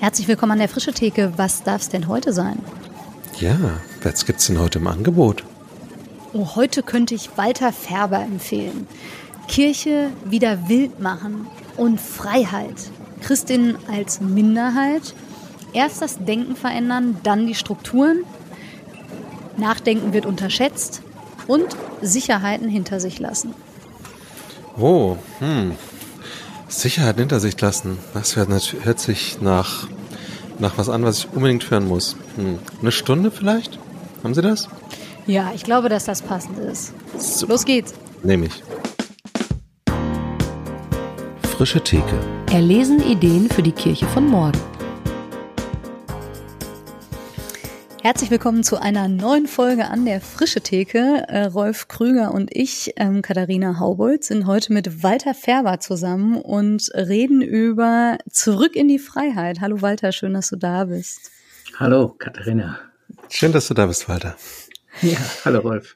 Herzlich willkommen an der Frische Theke. Was darf es denn heute sein? Ja, was gibt's denn heute im Angebot? Oh, heute könnte ich Walter Färber empfehlen. Kirche wieder wild machen und Freiheit. Christinnen als Minderheit. Erst das Denken verändern, dann die Strukturen. Nachdenken wird unterschätzt und Sicherheiten hinter sich lassen. Oh, hm. Sicherheit hinter sich lassen. Das hört, hört sich nach, nach was an, was ich unbedingt hören muss. Hm. Eine Stunde vielleicht? Haben Sie das? Ja, ich glaube, dass das passend ist. Super. Los geht's. Nehme ich. Frische Theke. Erlesen Ideen für die Kirche von morgen. Herzlich willkommen zu einer neuen Folge an der Frische Theke. Äh, Rolf Krüger und ich, ähm, Katharina Haubold, sind heute mit Walter Färber zusammen und reden über Zurück in die Freiheit. Hallo Walter, schön, dass du da bist. Hallo Katharina. Schön, dass du da bist, Walter. Ja, hallo Rolf.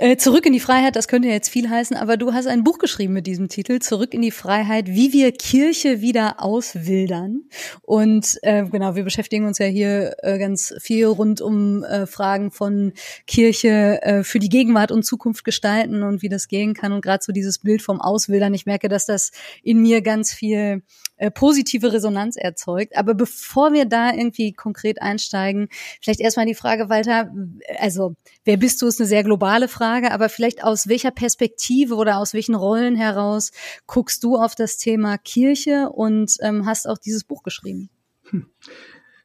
Äh, Zurück in die Freiheit, das könnte jetzt viel heißen, aber du hast ein Buch geschrieben mit diesem Titel, Zurück in die Freiheit, wie wir Kirche wieder auswildern. Und äh, genau, wir beschäftigen uns ja hier äh, ganz viel rund um äh, Fragen von Kirche äh, für die Gegenwart und Zukunft gestalten und wie das gehen kann. Und gerade so dieses Bild vom Auswildern, ich merke, dass das in mir ganz viel äh, positive Resonanz erzeugt. Aber bevor wir da irgendwie konkret einsteigen, vielleicht erstmal die Frage, Walter, also wer bist du, ist eine sehr globale Frage, aber vielleicht aus welcher Perspektive oder aus welchen Rollen heraus guckst du auf das Thema Kirche und ähm, hast auch dieses Buch geschrieben? Hm.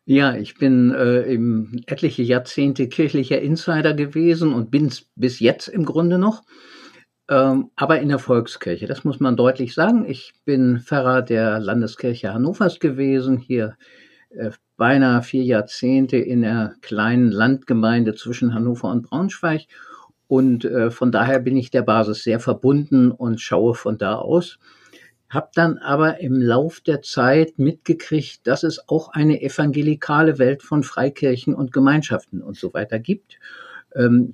Ja, ich bin äh, eben etliche Jahrzehnte kirchlicher Insider gewesen und bin bis jetzt im Grunde noch ähm, aber in der Volkskirche. Das muss man deutlich sagen. Ich bin Pfarrer der Landeskirche Hannovers gewesen, hier äh, beinahe vier Jahrzehnte in der kleinen Landgemeinde zwischen Hannover und Braunschweig. Und äh, von daher bin ich der Basis sehr verbunden und schaue von da aus. Hab dann aber im Lauf der Zeit mitgekriegt, dass es auch eine evangelikale Welt von Freikirchen und Gemeinschaften und so weiter gibt. Ähm,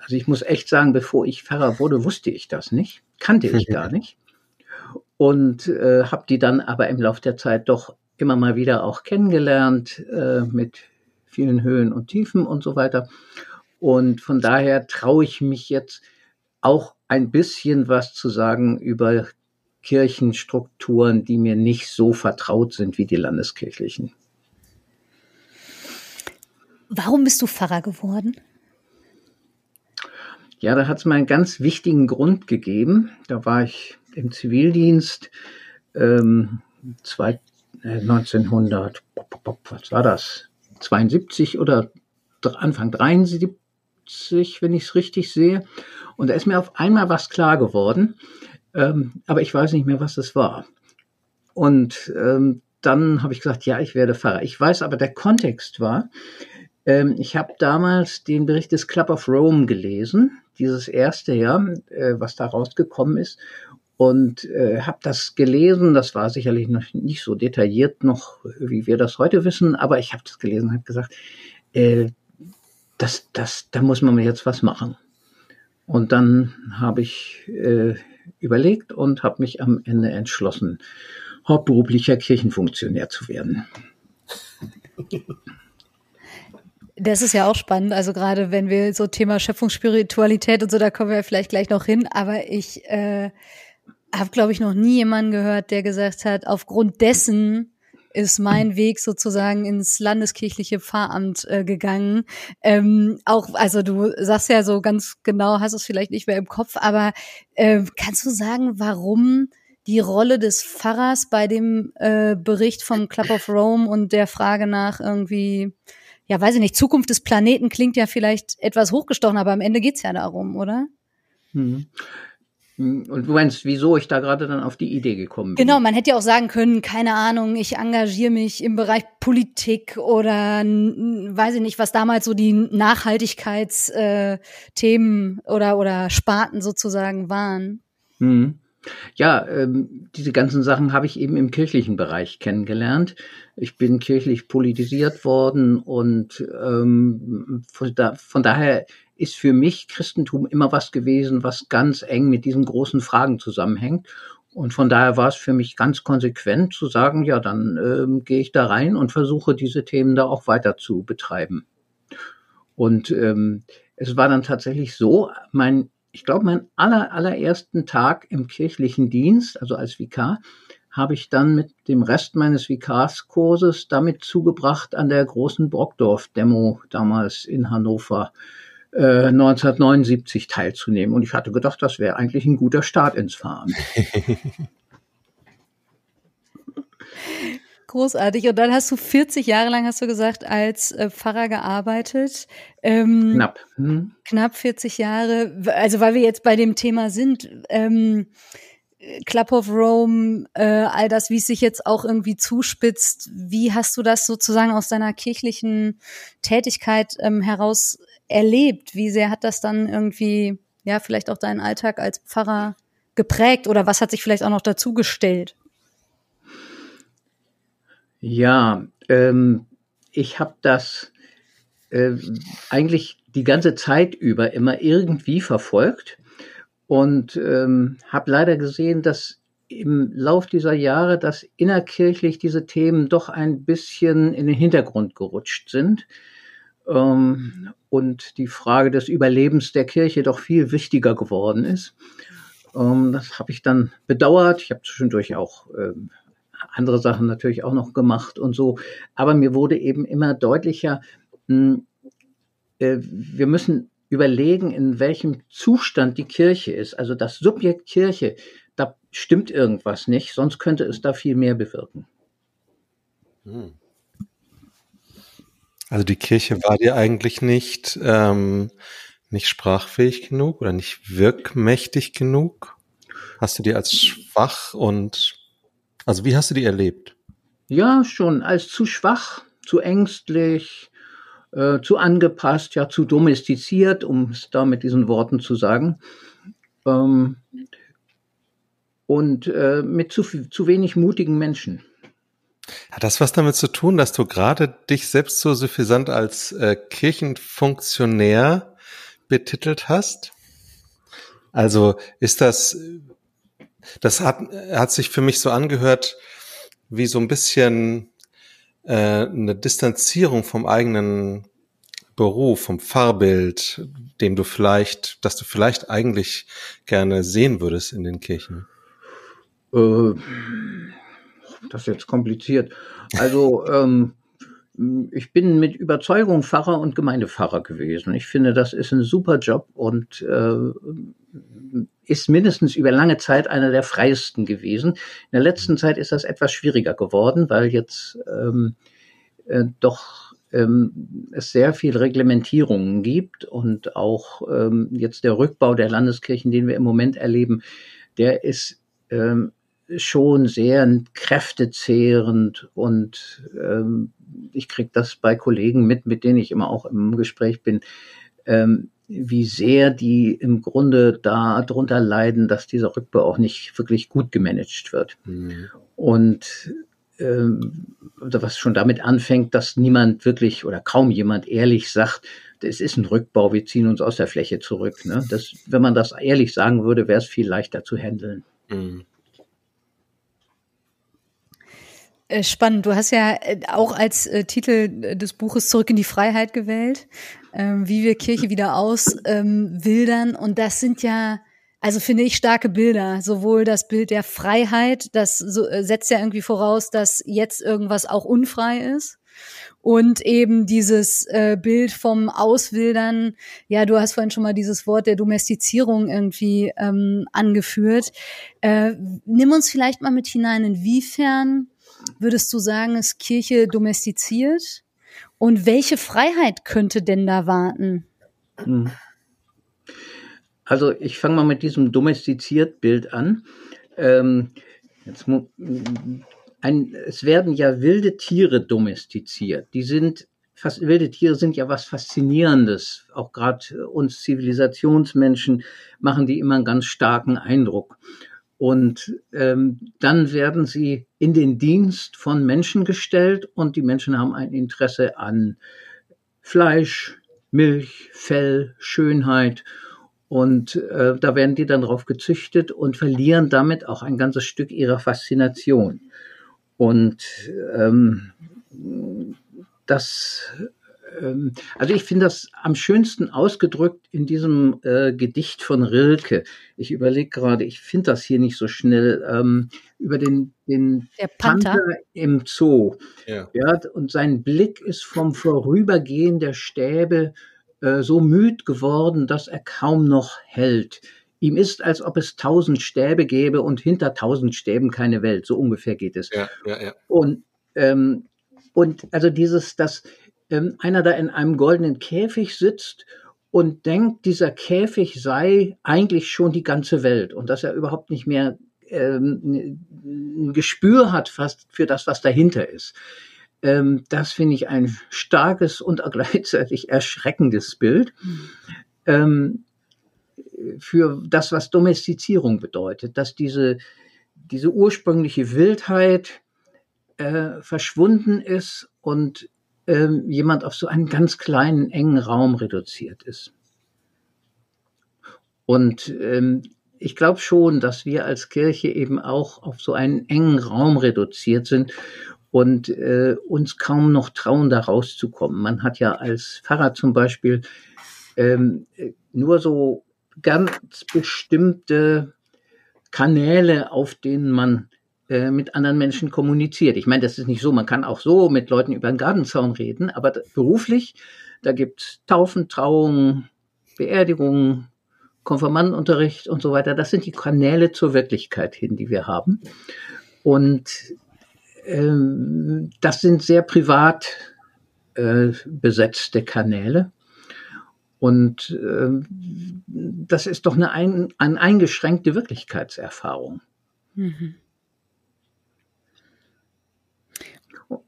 also ich muss echt sagen, bevor ich Pfarrer wurde, wusste ich das nicht, kannte ich gar nicht und äh, habe die dann aber im Laufe der Zeit doch immer mal wieder auch kennengelernt äh, mit vielen Höhen und Tiefen und so weiter. Und von daher traue ich mich jetzt auch ein bisschen was zu sagen über Kirchenstrukturen, die mir nicht so vertraut sind wie die landeskirchlichen. Warum bist du Pfarrer geworden? Ja, da hat es mal einen ganz wichtigen Grund gegeben. Da war ich im Zivildienst ähm, zwei, äh, 1900, was war das? 72 oder Anfang 73, wenn ich es richtig sehe. Und da ist mir auf einmal was klar geworden, ähm, aber ich weiß nicht mehr, was es war. Und ähm, dann habe ich gesagt, ja, ich werde Pfarrer. Ich weiß aber, der Kontext war, ähm, ich habe damals den Bericht des Club of Rome gelesen dieses erste Jahr, äh, was da rausgekommen ist. Und äh, habe das gelesen, das war sicherlich noch nicht so detailliert noch, wie wir das heute wissen, aber ich habe das gelesen und habe gesagt, äh, das, das, da muss man jetzt was machen. Und dann habe ich äh, überlegt und habe mich am Ende entschlossen, hauptberuflicher Kirchenfunktionär zu werden. Das ist ja auch spannend. Also gerade wenn wir so Thema Schöpfungsspiritualität und so, da kommen wir vielleicht gleich noch hin. Aber ich äh, habe, glaube ich, noch nie jemanden gehört, der gesagt hat, aufgrund dessen ist mein Weg sozusagen ins landeskirchliche Pfarramt äh, gegangen. Ähm, auch, also du sagst ja so ganz genau, hast es vielleicht nicht mehr im Kopf, aber äh, kannst du sagen, warum die Rolle des Pfarrers bei dem äh, Bericht vom Club of Rome und der Frage nach irgendwie ja, weiß ich nicht, Zukunft des Planeten klingt ja vielleicht etwas hochgestochen, aber am Ende geht's ja darum, oder? Mhm. Und du meinst, wieso ich da gerade dann auf die Idee gekommen bin? Genau, man hätte ja auch sagen können, keine Ahnung, ich engagiere mich im Bereich Politik oder weiß ich nicht, was damals so die Nachhaltigkeitsthemen äh, oder, oder Sparten sozusagen waren. Mhm. Ja, ähm, diese ganzen Sachen habe ich eben im kirchlichen Bereich kennengelernt. Ich bin kirchlich politisiert worden und ähm, von, da, von daher ist für mich Christentum immer was gewesen, was ganz eng mit diesen großen Fragen zusammenhängt. Und von daher war es für mich ganz konsequent zu sagen, ja, dann ähm, gehe ich da rein und versuche diese Themen da auch weiter zu betreiben. Und ähm, es war dann tatsächlich so, mein, ich glaube, mein aller, allerersten Tag im kirchlichen Dienst, also als Vikar, habe ich dann mit dem Rest meines Vikarskurses damit zugebracht, an der großen Brockdorf-Demo damals in Hannover 1979 äh, teilzunehmen. Und ich hatte gedacht, das wäre eigentlich ein guter Start ins Fahren. Großartig. Und dann hast du 40 Jahre lang, hast du gesagt, als äh, Pfarrer gearbeitet. Ähm, knapp. Hm. Knapp 40 Jahre. Also weil wir jetzt bei dem Thema sind. Ähm, Club of Rome, äh, all das, wie es sich jetzt auch irgendwie zuspitzt. Wie hast du das sozusagen aus deiner kirchlichen Tätigkeit ähm, heraus erlebt? Wie sehr hat das dann irgendwie, ja, vielleicht auch deinen Alltag als Pfarrer geprägt oder was hat sich vielleicht auch noch dazu gestellt? Ja, ähm, ich habe das äh, eigentlich die ganze Zeit über immer irgendwie verfolgt und ähm, habe leider gesehen, dass im Lauf dieser Jahre, dass innerkirchlich diese Themen doch ein bisschen in den Hintergrund gerutscht sind ähm, und die Frage des Überlebens der Kirche doch viel wichtiger geworden ist. Ähm, das habe ich dann bedauert. Ich habe zwischendurch auch ähm, andere Sachen natürlich auch noch gemacht und so. Aber mir wurde eben immer deutlicher, mh, hm, äh, wir müssen überlegen, in welchem Zustand die Kirche ist. Also das Subjekt Kirche, da stimmt irgendwas nicht, sonst könnte es da viel mehr bewirken. Hm. Also die Kirche war dir eigentlich nicht, ähm, nicht sprachfähig genug oder nicht wirkmächtig genug? Hast du die als schwach und also wie hast du die erlebt? Ja, schon als zu schwach, zu ängstlich, äh, zu angepasst, ja, zu domestiziert, um es da mit diesen Worten zu sagen. Ähm, und äh, mit zu, zu wenig mutigen Menschen. Hat das was damit zu tun, dass du gerade dich selbst so suffisant als äh, Kirchenfunktionär betitelt hast? Also ist das, das hat, hat sich für mich so angehört wie so ein bisschen äh, eine Distanzierung vom eigenen Beruf, vom Fahrbild, dem du vielleicht, das du vielleicht eigentlich gerne sehen würdest in den Kirchen? Äh, das ist jetzt kompliziert. Also ähm, ich bin mit Überzeugung Pfarrer und Gemeindepfarrer gewesen. Ich finde, das ist ein super Job und äh, ist mindestens über lange Zeit einer der freiesten gewesen. In der letzten Zeit ist das etwas schwieriger geworden, weil jetzt ähm, äh, doch ähm, es sehr viel Reglementierungen gibt und auch ähm, jetzt der Rückbau der Landeskirchen, den wir im Moment erleben, der ist ähm, schon sehr kräftezehrend und ähm, ich kriege das bei Kollegen mit, mit denen ich immer auch im Gespräch bin, ähm, wie sehr die im Grunde da drunter leiden, dass dieser Rückbau auch nicht wirklich gut gemanagt wird. Mhm. Und ähm, was schon damit anfängt, dass niemand wirklich oder kaum jemand ehrlich sagt, es ist ein Rückbau, wir ziehen uns aus der Fläche zurück. Ne? Das, wenn man das ehrlich sagen würde, wäre es viel leichter zu handeln. Mhm. Äh, spannend. Du hast ja äh, auch als äh, Titel des Buches Zurück in die Freiheit gewählt, ähm, wie wir Kirche wieder auswildern. Ähm, und das sind ja, also finde ich starke Bilder. Sowohl das Bild der Freiheit, das so, setzt ja irgendwie voraus, dass jetzt irgendwas auch unfrei ist. Und eben dieses äh, Bild vom Auswildern, ja, du hast vorhin schon mal dieses Wort der Domestizierung irgendwie ähm, angeführt. Äh, nimm uns vielleicht mal mit hinein, inwiefern würdest du sagen, ist Kirche domestiziert? Und welche Freiheit könnte denn da warten? Hm. Also ich fange mal mit diesem domestiziert Bild an. Ähm, jetzt, ein, es werden ja wilde Tiere domestiziert. Die sind fast, wilde Tiere sind ja was Faszinierendes. Auch gerade uns Zivilisationsmenschen machen die immer einen ganz starken Eindruck. Und ähm, dann werden sie in den Dienst von Menschen gestellt und die Menschen haben ein Interesse an Fleisch, Milch, Fell, Schönheit. Und äh, da werden die dann drauf gezüchtet und verlieren damit auch ein ganzes Stück ihrer Faszination. Und ähm, das ähm, also ich finde das am schönsten ausgedrückt in diesem äh, Gedicht von Rilke. Ich überlege gerade, ich finde das hier nicht so schnell, ähm, über den, den Der Panther. Panther im Zoo. Ja. Ja, und sein Blick ist vom Vorübergehen der Stäbe äh, so müd geworden, dass er kaum noch hält. Ihm ist, als ob es tausend Stäbe gäbe und hinter tausend Stäben keine Welt. So ungefähr geht es. Ja, ja, ja. Und, ähm, und also dieses, dass ähm, einer da in einem goldenen Käfig sitzt und denkt, dieser Käfig sei eigentlich schon die ganze Welt und dass er überhaupt nicht mehr ähm, ein Gespür hat fast für das, was dahinter ist. Ähm, das finde ich ein starkes und gleichzeitig erschreckendes Bild. Für das, was Domestizierung bedeutet, dass diese, diese ursprüngliche Wildheit äh, verschwunden ist und ähm, jemand auf so einen ganz kleinen, engen Raum reduziert ist. Und ähm, ich glaube schon, dass wir als Kirche eben auch auf so einen engen Raum reduziert sind und äh, uns kaum noch trauen, da rauszukommen. Man hat ja als Pfarrer zum Beispiel ähm, nur so ganz bestimmte Kanäle, auf denen man äh, mit anderen Menschen kommuniziert. Ich meine, das ist nicht so, man kann auch so mit Leuten über den Gartenzaun reden, aber beruflich, da gibt's Taufen, Trauungen, Beerdigungen, Konfirmandenunterricht und so weiter. Das sind die Kanäle zur Wirklichkeit hin, die wir haben. Und ähm, das sind sehr privat äh, besetzte Kanäle. Und äh, das ist doch eine, ein, eine eingeschränkte Wirklichkeitserfahrung. Mhm.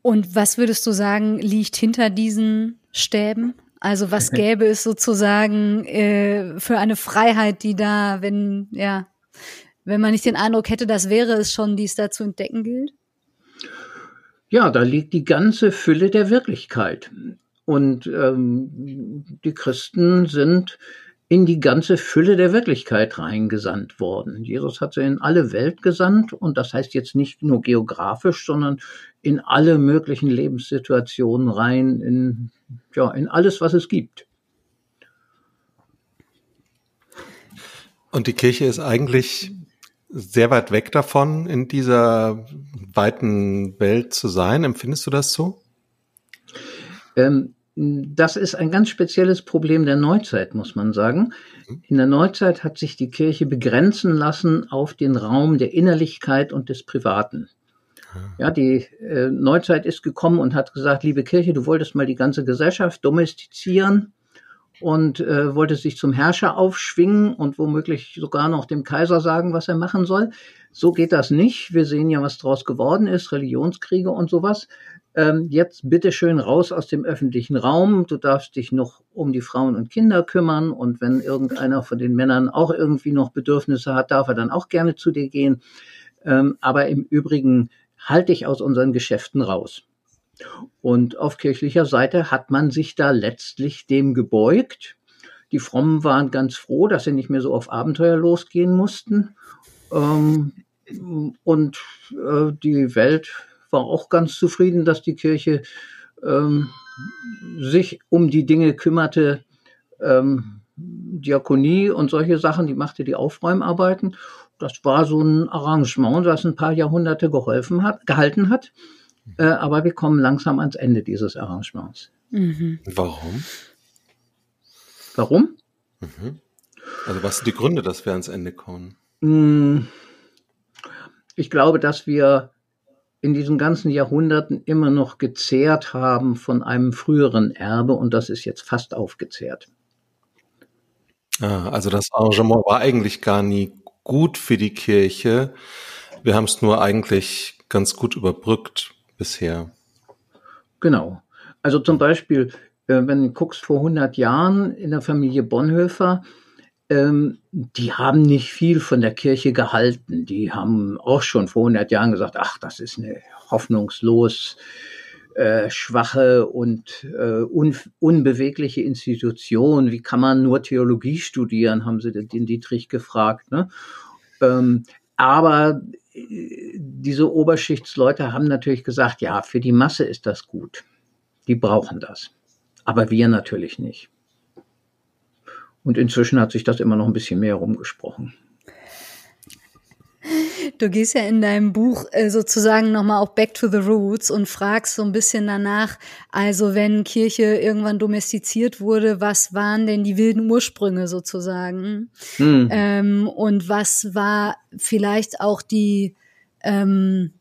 Und was würdest du sagen, liegt hinter diesen Stäben? Also was gäbe es sozusagen äh, für eine Freiheit, die da, wenn, ja, wenn man nicht den Eindruck hätte, das wäre es schon, die es da zu entdecken gilt? Ja, da liegt die ganze Fülle der Wirklichkeit. Und ähm, die Christen sind in die ganze Fülle der Wirklichkeit reingesandt worden. Jesus hat sie in alle Welt gesandt und das heißt jetzt nicht nur geografisch, sondern in alle möglichen Lebenssituationen rein, in, ja, in alles, was es gibt. Und die Kirche ist eigentlich sehr weit weg davon, in dieser weiten Welt zu sein. Empfindest du das so? Ähm, das ist ein ganz spezielles Problem der Neuzeit, muss man sagen. In der Neuzeit hat sich die Kirche begrenzen lassen auf den Raum der Innerlichkeit und des Privaten. Ja, die äh, Neuzeit ist gekommen und hat gesagt, liebe Kirche, du wolltest mal die ganze Gesellschaft domestizieren und äh, wolltest dich zum Herrscher aufschwingen und womöglich sogar noch dem Kaiser sagen, was er machen soll. So geht das nicht. Wir sehen ja, was draus geworden ist, Religionskriege und sowas ähm, jetzt bitte schön raus aus dem öffentlichen Raum. Du darfst dich noch um die Frauen und Kinder kümmern und wenn irgendeiner von den Männern auch irgendwie noch Bedürfnisse hat, darf er dann auch gerne zu dir gehen. Ähm, aber im Übrigen halte ich aus unseren Geschäften raus. Und auf kirchlicher Seite hat man sich da letztlich dem gebeugt. Die Frommen waren ganz froh, dass sie nicht mehr so auf Abenteuer losgehen mussten. Ähm, und äh, die Welt war auch ganz zufrieden, dass die Kirche ähm, sich um die Dinge kümmerte, ähm, Diakonie und solche Sachen, die machte die Aufräumarbeiten. Das war so ein Arrangement, das ein paar Jahrhunderte geholfen hat, gehalten hat. Äh, aber wir kommen langsam ans Ende dieses Arrangements. Mhm. Warum? Warum? Mhm. Also was sind die Gründe, dass wir ans Ende kommen? Hm. Ich glaube, dass wir in diesen ganzen Jahrhunderten immer noch gezehrt haben von einem früheren Erbe und das ist jetzt fast aufgezehrt. Ah, also das Arrangement war eigentlich gar nie gut für die Kirche. Wir haben es nur eigentlich ganz gut überbrückt bisher. Genau. Also zum Beispiel, äh, wenn du guckst, vor 100 Jahren in der Familie Bonhoeffer, ähm, die haben nicht viel von der Kirche gehalten. Die haben auch schon vor 100 Jahren gesagt, ach, das ist eine hoffnungslos äh, schwache und äh, un, unbewegliche Institution. Wie kann man nur Theologie studieren, haben sie den Dietrich gefragt. Ne? Ähm, aber äh, diese Oberschichtsleute haben natürlich gesagt, ja, für die Masse ist das gut. Die brauchen das. Aber wir natürlich nicht. Und inzwischen hat sich das immer noch ein bisschen mehr rumgesprochen. Du gehst ja in deinem Buch äh, sozusagen nochmal auch back to the roots und fragst so ein bisschen danach, also wenn Kirche irgendwann domestiziert wurde, was waren denn die wilden Ursprünge sozusagen? Hm. Ähm, und was war vielleicht auch die, ähm,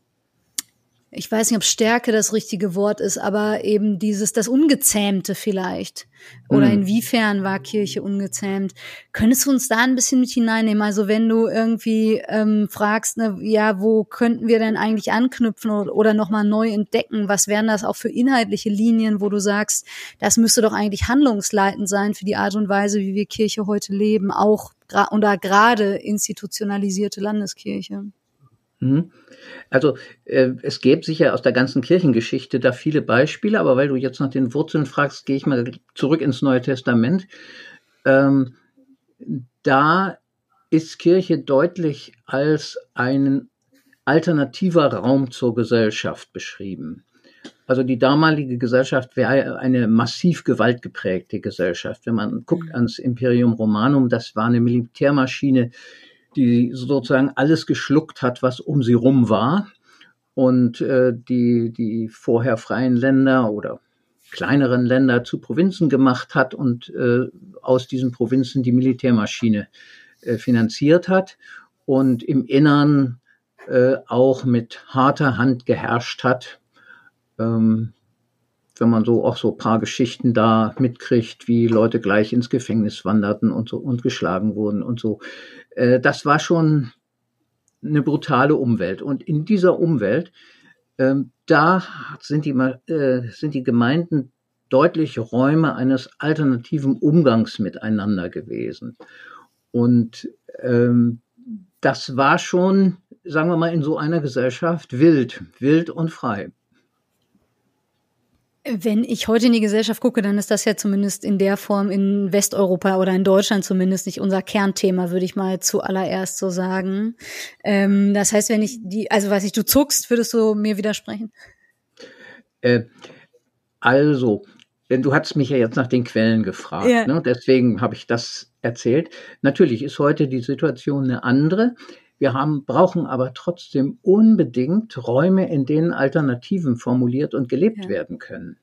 ich weiß nicht, ob Stärke das richtige Wort ist, aber eben dieses, das Ungezähmte vielleicht. Oder hm. inwiefern war Kirche ungezähmt? Könntest du uns da ein bisschen mit hineinnehmen? Also wenn du irgendwie ähm, fragst, ne, ja, wo könnten wir denn eigentlich anknüpfen oder, oder nochmal neu entdecken? Was wären das auch für inhaltliche Linien, wo du sagst, das müsste doch eigentlich handlungsleitend sein für die Art und Weise, wie wir Kirche heute leben, auch oder gerade institutionalisierte Landeskirche? Mhm. Also äh, es gäbe sicher aus der ganzen Kirchengeschichte da viele Beispiele, aber weil du jetzt nach den Wurzeln fragst, gehe ich mal zurück ins Neue Testament. Ähm, da ist Kirche deutlich als ein alternativer Raum zur Gesellschaft beschrieben. Also die damalige Gesellschaft wäre eine massiv gewaltgeprägte Gesellschaft. Wenn man guckt mhm. ans Imperium Romanum, das war eine Militärmaschine, die sozusagen alles geschluckt hat, was um sie rum war. Und äh, die, die vorher freien Länder oder kleineren Länder zu Provinzen gemacht hat und äh, aus diesen Provinzen die Militärmaschine äh, finanziert hat und im Innern äh, auch mit harter Hand geherrscht hat. Ähm, wenn man so auch so paar Geschichten da mitkriegt, wie Leute gleich ins Gefängnis wanderten und so und geschlagen wurden und so. Äh, das war schon eine brutale Umwelt. Und in dieser Umwelt, ähm, da sind die, äh, sind die Gemeinden deutlich Räume eines alternativen Umgangs miteinander gewesen. Und ähm, das war schon, sagen wir mal, in so einer Gesellschaft wild, wild und frei. Wenn ich heute in die Gesellschaft gucke, dann ist das ja zumindest in der Form in Westeuropa oder in Deutschland zumindest nicht unser Kernthema, würde ich mal zuallererst so sagen. Ähm, das heißt, wenn ich die, also weiß ich, du zuckst, würdest du mir widersprechen? Äh, also, denn du hast mich ja jetzt nach den Quellen gefragt, ja. ne? deswegen habe ich das erzählt. Natürlich ist heute die Situation eine andere. Wir haben, brauchen aber trotzdem unbedingt Räume, in denen Alternativen formuliert und gelebt ja. werden können.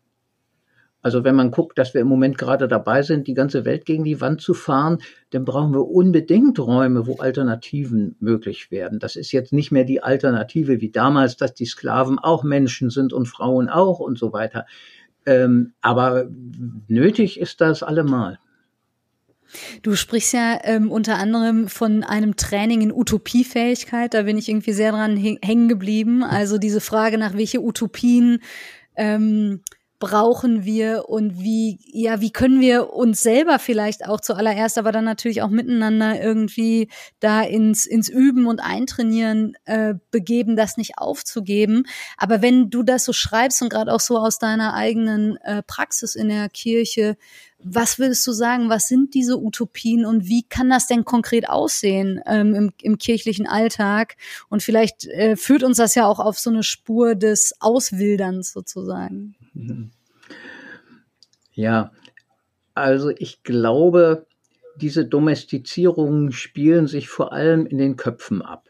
Also wenn man guckt, dass wir im Moment gerade dabei sind, die ganze Welt gegen die Wand zu fahren, dann brauchen wir unbedingt Räume, wo Alternativen möglich werden. Das ist jetzt nicht mehr die Alternative wie damals, dass die Sklaven auch Menschen sind und Frauen auch und so weiter. Ähm, aber nötig ist das allemal. Du sprichst ja ähm, unter anderem von einem Training in Utopiefähigkeit. Da bin ich irgendwie sehr dran hängen geblieben. Also diese Frage nach welche Utopien ähm, brauchen wir und wie, ja, wie können wir uns selber vielleicht auch zuallererst, aber dann natürlich auch miteinander irgendwie da ins, ins Üben und Eintrainieren äh, begeben, das nicht aufzugeben. Aber wenn du das so schreibst und gerade auch so aus deiner eigenen äh, Praxis in der Kirche, was würdest du sagen, was sind diese Utopien und wie kann das denn konkret aussehen ähm, im, im, kirchlichen Alltag? Und vielleicht äh, führt uns das ja auch auf so eine Spur des Auswilderns sozusagen. Mhm. Ja, also ich glaube, diese Domestizierungen spielen sich vor allem in den Köpfen ab.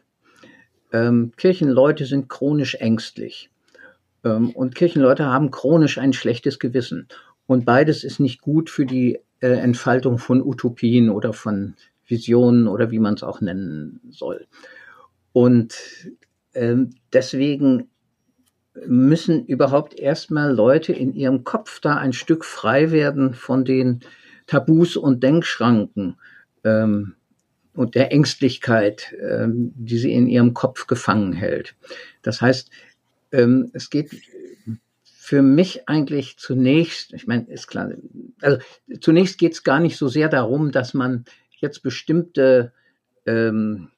Ähm, Kirchenleute sind chronisch ängstlich ähm, und Kirchenleute haben chronisch ein schlechtes Gewissen. Und beides ist nicht gut für die äh, Entfaltung von Utopien oder von Visionen oder wie man es auch nennen soll. Und ähm, deswegen müssen überhaupt erstmal Leute in ihrem Kopf da ein Stück frei werden von den Tabus und Denkschranken ähm, und der Ängstlichkeit, ähm, die sie in ihrem Kopf gefangen hält. Das heißt, ähm, es geht für mich eigentlich zunächst, ich meine, ist klar, also zunächst geht es gar nicht so sehr darum, dass man jetzt bestimmte ähm,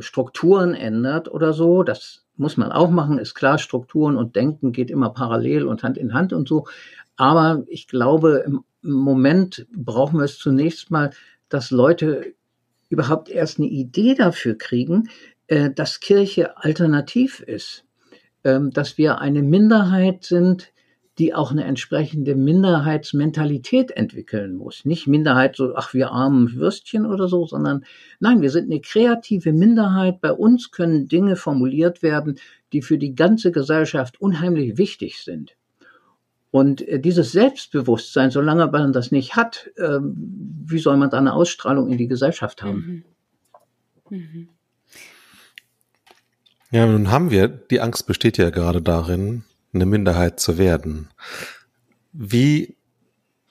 Strukturen ändert oder so. Das muss man auch machen, ist klar, Strukturen und Denken geht immer parallel und Hand in Hand und so. Aber ich glaube, im Moment brauchen wir es zunächst mal, dass Leute überhaupt erst eine Idee dafür kriegen, äh, dass Kirche alternativ ist, ähm, dass wir eine Minderheit sind, die auch eine entsprechende Minderheitsmentalität entwickeln muss. Nicht Minderheit so, ach, wir armen Würstchen oder so, sondern nein, wir sind eine kreative Minderheit. Bei uns können Dinge formuliert werden, die für die ganze Gesellschaft unheimlich wichtig sind. Und äh, dieses Selbstbewusstsein, solange man das nicht hat, ähm, wie soll man da eine Ausstrahlung in die Gesellschaft haben? Mhm. Mhm. Ja, nun haben wir, die Angst besteht ja gerade darin, eine Minderheit zu werden. Wie,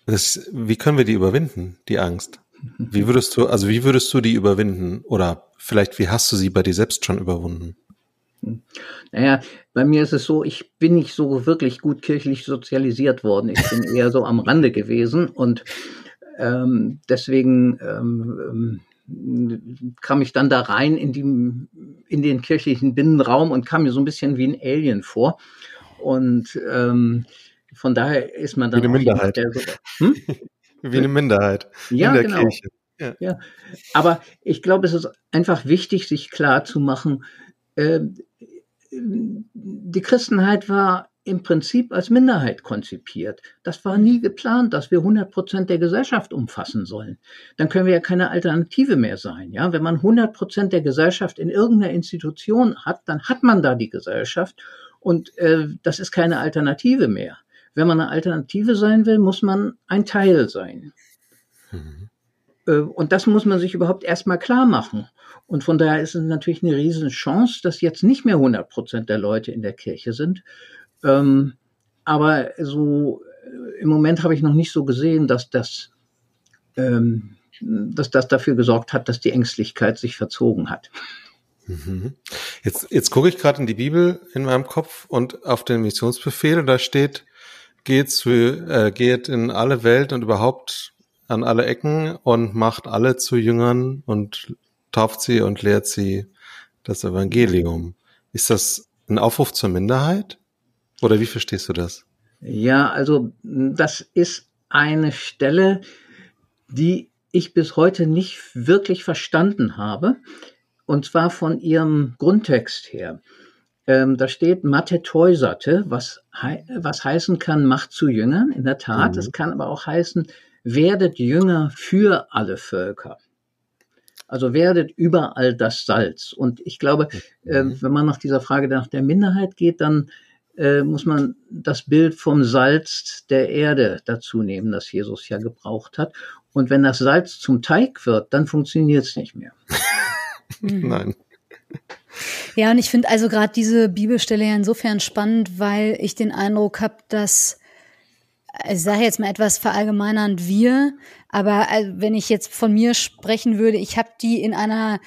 das, wie können wir die überwinden, die Angst? Wie würdest du, also wie würdest du die überwinden? Oder vielleicht, wie hast du sie bei dir selbst schon überwunden? Naja, bei mir ist es so, ich bin nicht so wirklich gut kirchlich sozialisiert worden. Ich bin eher so am Rande gewesen und ähm, deswegen ähm, ähm, kam ich dann da rein in, die, in den kirchlichen Binnenraum und kam mir so ein bisschen wie ein Alien vor. Und ähm, von daher ist man dann wie eine Minderheit. Der, hm? wie eine Minderheit ja, in der genau. Kirche. Ja. ja. Aber ich glaube, es ist einfach wichtig, sich klar zu machen, äh, die Christenheit war im Prinzip als Minderheit konzipiert. Das war nie geplant, dass wir 100 Prozent der Gesellschaft umfassen sollen. Dann können wir ja keine Alternative mehr sein. Ja, wenn man 100 Prozent der Gesellschaft in irgendeiner Institution hat, dann hat man da die Gesellschaft und äh, das ist keine Alternative mehr. Wenn man eine Alternative sein will, muss man ein Teil sein. Mhm. Äh, und das muss man sich überhaupt erstmal klar machen. Und von daher ist es natürlich eine riesen Chance, dass jetzt nicht mehr 100 Prozent der Leute in der Kirche sind. Ähm, aber so äh, im Moment habe ich noch nicht so gesehen, dass das, ähm, dass das dafür gesorgt hat, dass die Ängstlichkeit sich verzogen hat. Mhm. Jetzt, jetzt gucke ich gerade in die Bibel in meinem Kopf und auf den Missionsbefehl und da steht, geht, zu, äh, geht in alle Welt und überhaupt an alle Ecken und macht alle zu Jüngern und tauft sie und lehrt sie das Evangelium. Ist das ein Aufruf zur Minderheit? Oder wie verstehst du das? Ja, also das ist eine Stelle, die ich bis heute nicht wirklich verstanden habe. Und zwar von ihrem Grundtext her. Ähm, da steht Mathe Teuserte, was, hei was heißen kann, macht zu Jüngern, in der Tat. Es mhm. kann aber auch heißen, werdet Jünger für alle Völker. Also werdet überall das Salz. Und ich glaube, äh, mhm. wenn man nach dieser Frage nach der Minderheit geht, dann äh, muss man das Bild vom Salz der Erde dazu nehmen, das Jesus ja gebraucht hat. Und wenn das Salz zum Teig wird, dann funktioniert es nicht mehr. Nein. Ja, und ich finde also gerade diese Bibelstelle ja insofern spannend, weil ich den Eindruck habe, dass ich sage jetzt mal etwas verallgemeinernd wir, aber äh, wenn ich jetzt von mir sprechen würde, ich habe die in einer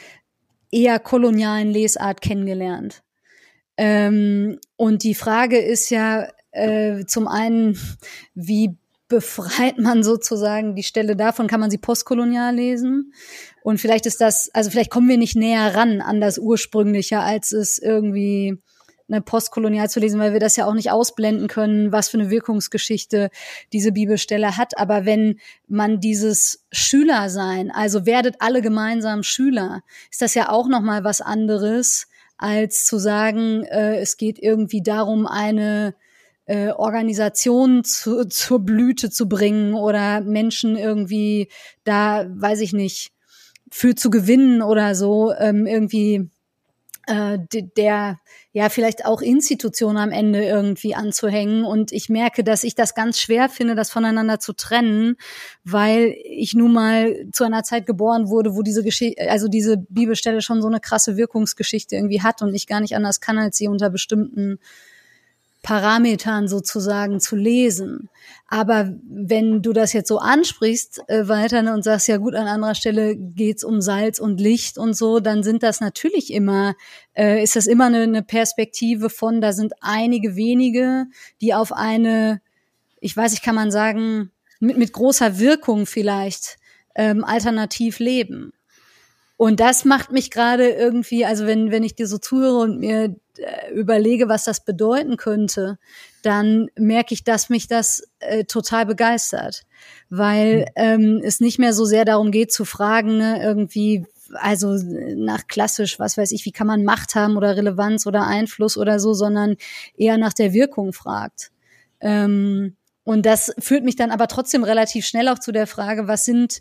eher kolonialen Lesart kennengelernt. Ähm, und die Frage ist ja äh, zum einen, wie befreit man sozusagen die Stelle davon? Kann man sie postkolonial lesen? Und vielleicht ist das, also vielleicht kommen wir nicht näher ran an das ursprüngliche, als es irgendwie eine postkolonial zu lesen, weil wir das ja auch nicht ausblenden können, was für eine Wirkungsgeschichte diese Bibelstelle hat. Aber wenn man dieses Schülersein, also werdet alle gemeinsam Schüler, ist das ja auch noch mal was anderes, als zu sagen, äh, es geht irgendwie darum, eine äh, Organisation zu, zur Blüte zu bringen oder Menschen irgendwie da, weiß ich nicht, für zu gewinnen oder so, ähm, irgendwie äh, der ja vielleicht auch Institutionen am Ende irgendwie anzuhängen. Und ich merke, dass ich das ganz schwer finde, das voneinander zu trennen, weil ich nun mal zu einer Zeit geboren wurde, wo diese Geschichte, also diese Bibelstelle schon so eine krasse Wirkungsgeschichte irgendwie hat und ich gar nicht anders kann, als sie unter bestimmten Parametern sozusagen zu lesen. Aber wenn du das jetzt so ansprichst, äh, weiter ne, und sagst, ja gut, an anderer Stelle geht's um Salz und Licht und so, dann sind das natürlich immer, äh, ist das immer eine, eine Perspektive von, da sind einige wenige, die auf eine, ich weiß nicht, kann man sagen, mit, mit großer Wirkung vielleicht ähm, alternativ leben. Und das macht mich gerade irgendwie, also wenn, wenn ich dir so zuhöre und mir äh, überlege, was das bedeuten könnte, dann merke ich, dass mich das äh, total begeistert, weil hm. ähm, es nicht mehr so sehr darum geht zu fragen, ne, irgendwie, also nach klassisch, was weiß ich, wie kann man Macht haben oder Relevanz oder Einfluss oder so, sondern eher nach der Wirkung fragt. Ähm, und das führt mich dann aber trotzdem relativ schnell auch zu der Frage, was sind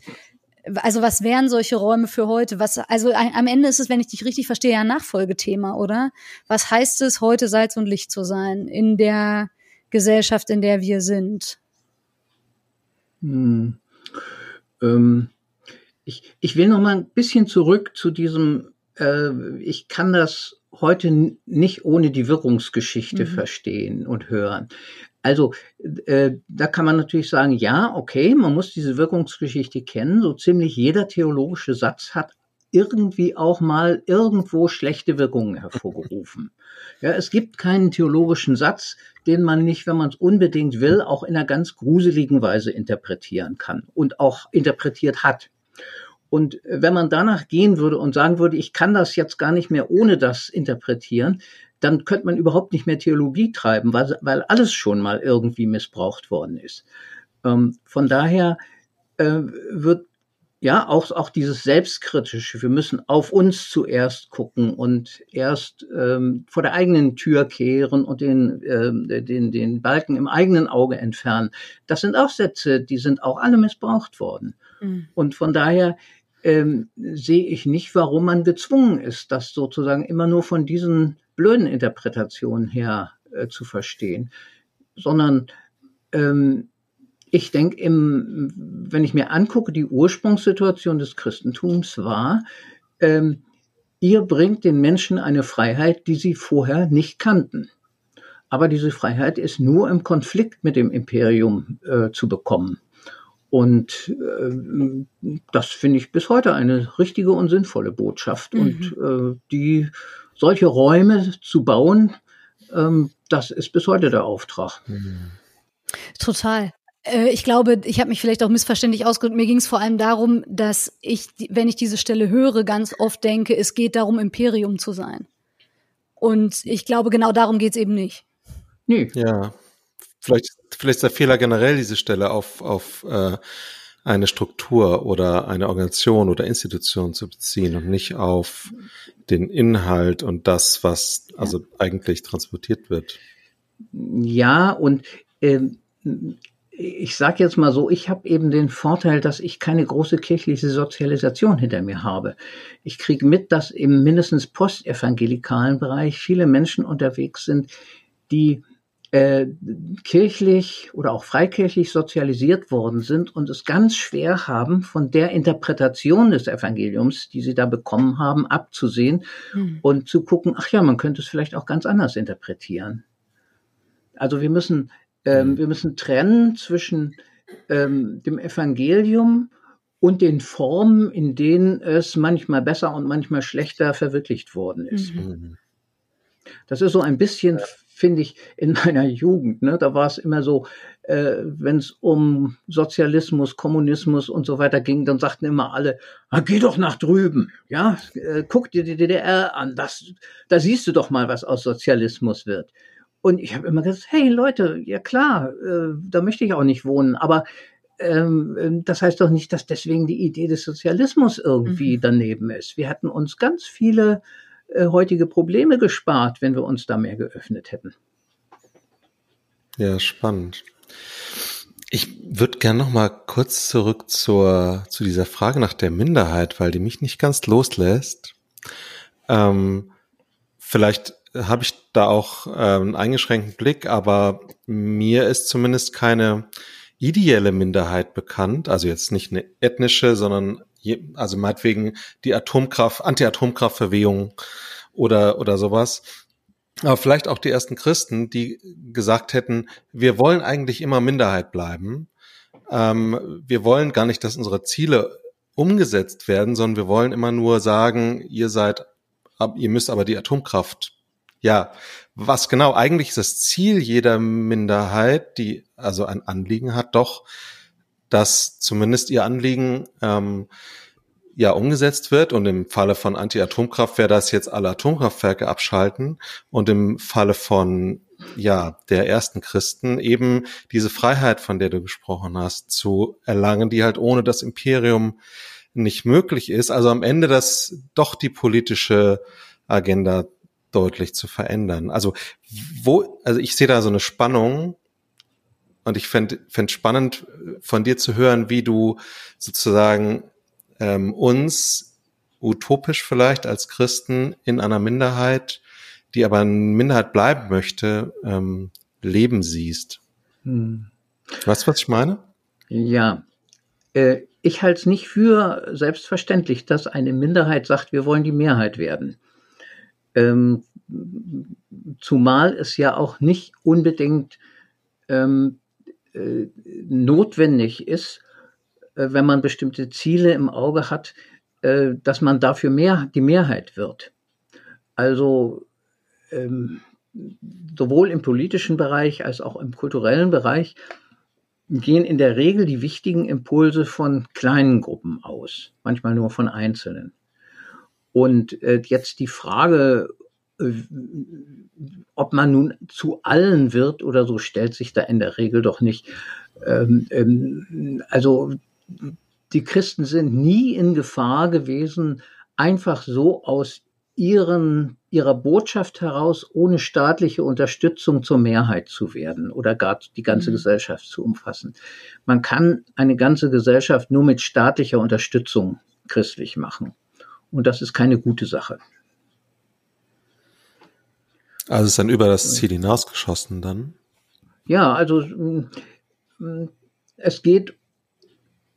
also was wären solche Räume für heute? Was, also am Ende ist es, wenn ich dich richtig verstehe, ja ein Nachfolgethema, oder? Was heißt es, heute Salz und Licht zu sein in der Gesellschaft, in der wir sind? Hm. Ähm, ich, ich will noch mal ein bisschen zurück zu diesem, äh, ich kann das heute nicht ohne die Wirkungsgeschichte mhm. verstehen und hören. Also äh, da kann man natürlich sagen, ja, okay, man muss diese Wirkungsgeschichte kennen. So ziemlich jeder theologische Satz hat irgendwie auch mal irgendwo schlechte Wirkungen hervorgerufen. Ja, es gibt keinen theologischen Satz, den man nicht, wenn man es unbedingt will, auch in einer ganz gruseligen Weise interpretieren kann und auch interpretiert hat. Und wenn man danach gehen würde und sagen würde, ich kann das jetzt gar nicht mehr ohne das interpretieren, dann könnte man überhaupt nicht mehr Theologie treiben, weil, weil alles schon mal irgendwie missbraucht worden ist. Ähm, von daher äh, wird ja auch, auch dieses Selbstkritische, wir müssen auf uns zuerst gucken und erst ähm, vor der eigenen Tür kehren und den, äh, den, den Balken im eigenen Auge entfernen. Das sind auch Sätze, die sind auch alle missbraucht worden. Mhm. Und von daher ähm, sehe ich nicht, warum man gezwungen ist, das sozusagen immer nur von diesen blöden Interpretationen her äh, zu verstehen, sondern ähm, ich denke, wenn ich mir angucke, die Ursprungssituation des Christentums war, ähm, ihr bringt den Menschen eine Freiheit, die sie vorher nicht kannten. Aber diese Freiheit ist nur im Konflikt mit dem Imperium äh, zu bekommen. Und äh, das finde ich bis heute eine richtige und sinnvolle Botschaft. Mhm. Und äh, die solche Räume zu bauen, ähm, das ist bis heute der Auftrag. Total. Äh, ich glaube, ich habe mich vielleicht auch missverständlich ausgedrückt. Mir ging es vor allem darum, dass ich, wenn ich diese Stelle höre, ganz oft denke, es geht darum, Imperium zu sein. Und ich glaube, genau darum geht es eben nicht. Nee. Ja. Vielleicht, vielleicht ist der Fehler generell, diese Stelle auf, auf äh, eine Struktur oder eine Organisation oder Institution zu beziehen und nicht auf den Inhalt und das, was also eigentlich transportiert wird. Ja, und ähm, ich sage jetzt mal so, ich habe eben den Vorteil, dass ich keine große kirchliche Sozialisation hinter mir habe. Ich kriege mit, dass im mindestens postevangelikalen Bereich viele Menschen unterwegs sind, die äh, kirchlich oder auch freikirchlich sozialisiert worden sind und es ganz schwer haben, von der Interpretation des Evangeliums, die sie da bekommen haben, abzusehen mhm. und zu gucken, ach ja, man könnte es vielleicht auch ganz anders interpretieren. Also wir müssen, ähm, mhm. wir müssen trennen zwischen ähm, dem Evangelium und den Formen, in denen es manchmal besser und manchmal schlechter verwirklicht worden ist. Mhm. Das ist so ein bisschen finde ich, in meiner Jugend. Ne? Da war es immer so, äh, wenn es um Sozialismus, Kommunismus und so weiter ging, dann sagten immer alle, ah, geh doch nach drüben, ja, äh, guck dir die DDR an, das, da siehst du doch mal, was aus Sozialismus wird. Und ich habe immer gesagt, hey Leute, ja klar, äh, da möchte ich auch nicht wohnen, aber ähm, ähm das heißt doch nicht, dass deswegen die Idee des Sozialismus irgendwie mhm. daneben ist. Wir hatten uns ganz viele äh, heutige Probleme gespart, wenn wir uns da mehr geöffnet hätten. Ja, spannend. Ich würde gerne noch mal kurz zurück zur, zu dieser Frage nach der Minderheit, weil die mich nicht ganz loslässt. Ähm, vielleicht habe ich da auch äh, einen eingeschränkten Blick, aber mir ist zumindest keine ideelle Minderheit bekannt, also jetzt nicht eine ethnische, sondern je, also meinetwegen die Atomkraft, Anti-Atomkraftverwehung oder, oder sowas. Aber vielleicht auch die ersten Christen, die gesagt hätten, wir wollen eigentlich immer Minderheit bleiben. Ähm, wir wollen gar nicht, dass unsere Ziele umgesetzt werden, sondern wir wollen immer nur sagen, ihr seid, ihr müsst aber die Atomkraft. Ja, was genau eigentlich ist das Ziel jeder Minderheit, die also ein Anliegen hat, doch dass zumindest ihr Anliegen ähm, ja umgesetzt wird und im Falle von Anti-Atomkraft wäre das jetzt alle Atomkraftwerke abschalten und im Falle von ja der ersten Christen eben diese Freiheit, von der du gesprochen hast, zu erlangen, die halt ohne das Imperium nicht möglich ist. Also am Ende das doch die politische Agenda deutlich zu verändern. Also wo, also ich sehe da so eine Spannung und ich fände fänd spannend von dir zu hören, wie du sozusagen ähm, uns utopisch vielleicht als Christen in einer Minderheit, die aber eine Minderheit bleiben möchte, ähm, leben siehst. Hm. Weißt du, was ich meine? Ja, äh, ich halte es nicht für selbstverständlich, dass eine Minderheit sagt, wir wollen die Mehrheit werden. Ähm, zumal es ja auch nicht unbedingt ähm, äh, notwendig ist, äh, wenn man bestimmte Ziele im Auge hat, äh, dass man dafür mehr die Mehrheit wird. Also ähm, sowohl im politischen Bereich als auch im kulturellen Bereich gehen in der Regel die wichtigen Impulse von kleinen Gruppen aus, manchmal nur von Einzelnen. Und äh, jetzt die Frage, ob man nun zu allen wird oder so, stellt sich da in der Regel doch nicht. Ähm, ähm, also die Christen sind nie in Gefahr gewesen, einfach so aus ihren, ihrer Botschaft heraus ohne staatliche Unterstützung zur Mehrheit zu werden oder gar die ganze mhm. Gesellschaft zu umfassen. Man kann eine ganze Gesellschaft nur mit staatlicher Unterstützung christlich machen. Und das ist keine gute Sache. Also ist dann über das Ziel hinausgeschossen dann? Ja, also mm, mm, es geht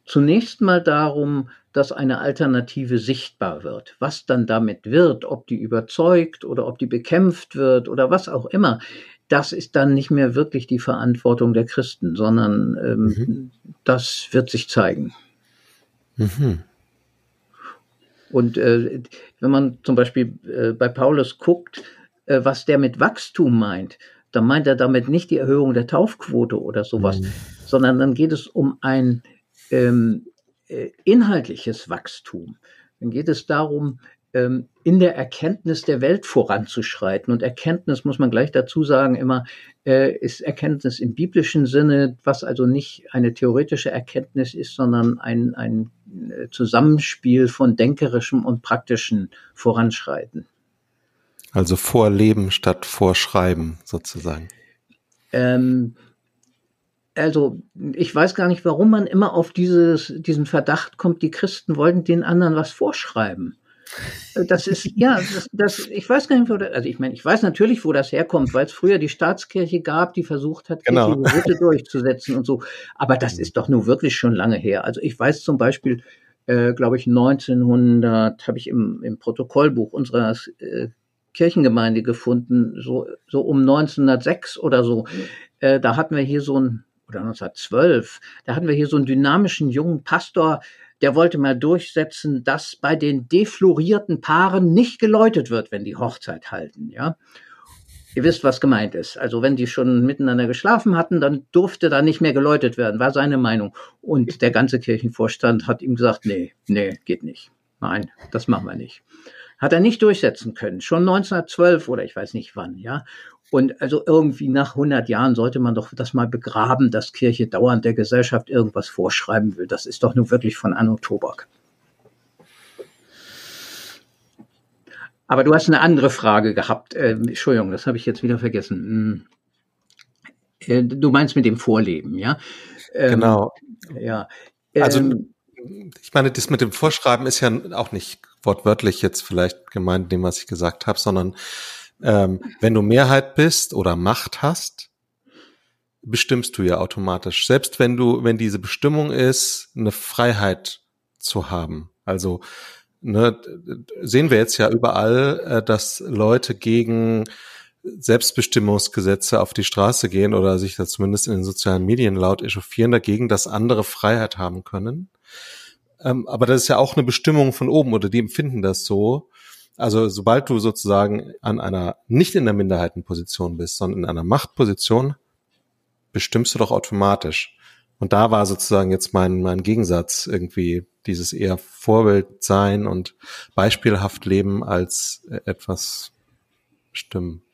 zunächst mal darum, dass eine Alternative sichtbar wird. Was dann damit wird, ob die überzeugt oder ob die bekämpft wird oder was auch immer, das ist dann nicht mehr wirklich die Verantwortung der Christen, sondern ähm, mhm. das wird sich zeigen. Mhm. Und äh, wenn man zum Beispiel äh, bei Paulus guckt, äh, was der mit Wachstum meint, dann meint er damit nicht die Erhöhung der Taufquote oder sowas, mhm. sondern dann geht es um ein ähm, äh, inhaltliches Wachstum. Dann geht es darum, ähm, in der Erkenntnis der Welt voranzuschreiten. Und Erkenntnis, muss man gleich dazu sagen, immer äh, ist Erkenntnis im biblischen Sinne, was also nicht eine theoretische Erkenntnis ist, sondern ein, ein äh, Zusammenspiel von denkerischem und praktischem Voranschreiten. Also vorleben statt vorschreiben sozusagen. Ähm, also ich weiß gar nicht, warum man immer auf dieses, diesen Verdacht kommt, die Christen wollten den anderen was vorschreiben. Das ist, ja, das, das, ich weiß gar nicht, wo das, also ich meine, ich weiß natürlich, wo das herkommt, weil es früher die Staatskirche gab, die versucht hat, genau. Kirche durchzusetzen und so. Aber das ist doch nur wirklich schon lange her. Also ich weiß zum Beispiel, äh, glaube ich, 1900 habe ich im, im Protokollbuch unserer äh, Kirchengemeinde gefunden, so, so um 1906 oder so. Äh, da hatten wir hier so ein, oder 1912, da hatten wir hier so einen dynamischen jungen Pastor, der wollte mal durchsetzen, dass bei den deflorierten Paaren nicht geläutet wird, wenn die Hochzeit halten, ja. Ihr wisst, was gemeint ist. Also wenn die schon miteinander geschlafen hatten, dann durfte da nicht mehr geläutet werden, war seine Meinung. Und der ganze Kirchenvorstand hat ihm gesagt, nee, nee, geht nicht. Nein, das machen wir nicht hat er nicht durchsetzen können. Schon 1912 oder ich weiß nicht wann, ja. Und also irgendwie nach 100 Jahren sollte man doch das mal begraben, dass Kirche dauernd der Gesellschaft irgendwas vorschreiben will. Das ist doch nun wirklich von Anno Tobak. Aber du hast eine andere Frage gehabt. Äh, Entschuldigung, das habe ich jetzt wieder vergessen. Hm. Äh, du meinst mit dem Vorleben, ja? Ähm, genau. Ja. Also ähm, ich meine, das mit dem Vorschreiben ist ja auch nicht wortwörtlich jetzt vielleicht gemeint, dem, was ich gesagt habe, sondern ähm, wenn du Mehrheit bist oder Macht hast, bestimmst du ja automatisch. Selbst wenn du, wenn diese Bestimmung ist, eine Freiheit zu haben. Also ne, sehen wir jetzt ja überall, äh, dass Leute gegen Selbstbestimmungsgesetze auf die Straße gehen oder sich da zumindest in den sozialen Medien laut echauffieren dagegen, dass andere Freiheit haben können. Ähm, aber das ist ja auch eine Bestimmung von oben oder die empfinden das so. Also sobald du sozusagen an einer, nicht in der Minderheitenposition bist, sondern in einer Machtposition, bestimmst du doch automatisch. Und da war sozusagen jetzt mein, mein Gegensatz irgendwie, dieses eher Vorbild sein und beispielhaft leben als etwas stimmen.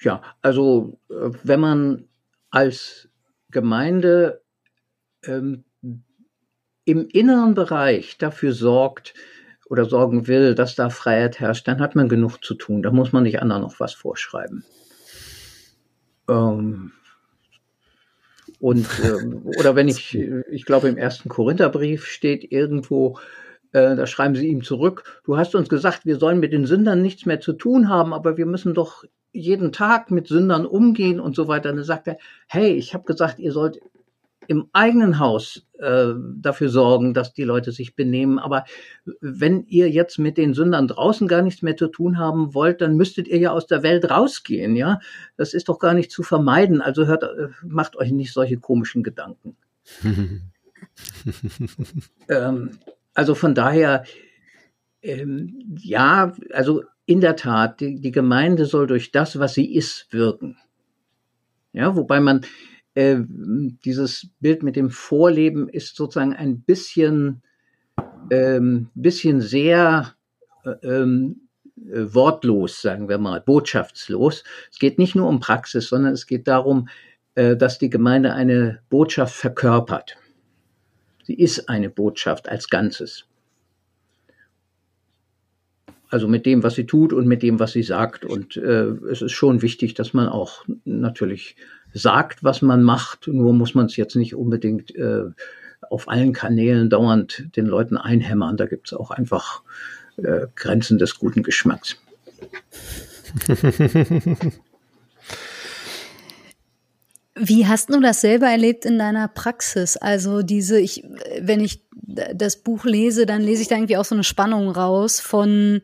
Ja, also äh, wenn man als Gemeinde ähm, im inneren Bereich dafür sorgt oder sorgen will, dass da Freiheit herrscht, dann hat man genug zu tun. Da muss man nicht anderen noch was vorschreiben. Ähm, und ähm, oder wenn ich, ich glaube im ersten Korintherbrief steht irgendwo, äh, da schreiben sie ihm zurück, du hast uns gesagt, wir sollen mit den Sündern nichts mehr zu tun haben, aber wir müssen doch jeden Tag mit Sündern umgehen und so weiter. Und dann sagt er, hey, ich habe gesagt, ihr sollt im eigenen Haus äh, dafür sorgen, dass die Leute sich benehmen. Aber wenn ihr jetzt mit den Sündern draußen gar nichts mehr zu tun haben wollt, dann müsstet ihr ja aus der Welt rausgehen, ja. Das ist doch gar nicht zu vermeiden. Also hört, äh, macht euch nicht solche komischen Gedanken. ähm, also von daher, ähm, ja, also in der Tat, die, die Gemeinde soll durch das, was sie ist, wirken. Ja, wobei man äh, dieses Bild mit dem Vorleben ist sozusagen ein bisschen, ähm, bisschen sehr äh, ähm, äh, wortlos, sagen wir mal, botschaftslos. Es geht nicht nur um Praxis, sondern es geht darum, äh, dass die Gemeinde eine Botschaft verkörpert. Sie ist eine Botschaft als Ganzes. Also mit dem, was sie tut und mit dem, was sie sagt. Und äh, es ist schon wichtig, dass man auch natürlich sagt, was man macht. Nur muss man es jetzt nicht unbedingt äh, auf allen Kanälen dauernd den Leuten einhämmern. Da gibt es auch einfach äh, Grenzen des guten Geschmacks. Wie hast du das selber erlebt in deiner Praxis? Also diese, ich, wenn ich das Buch lese, dann lese ich da irgendwie auch so eine Spannung raus von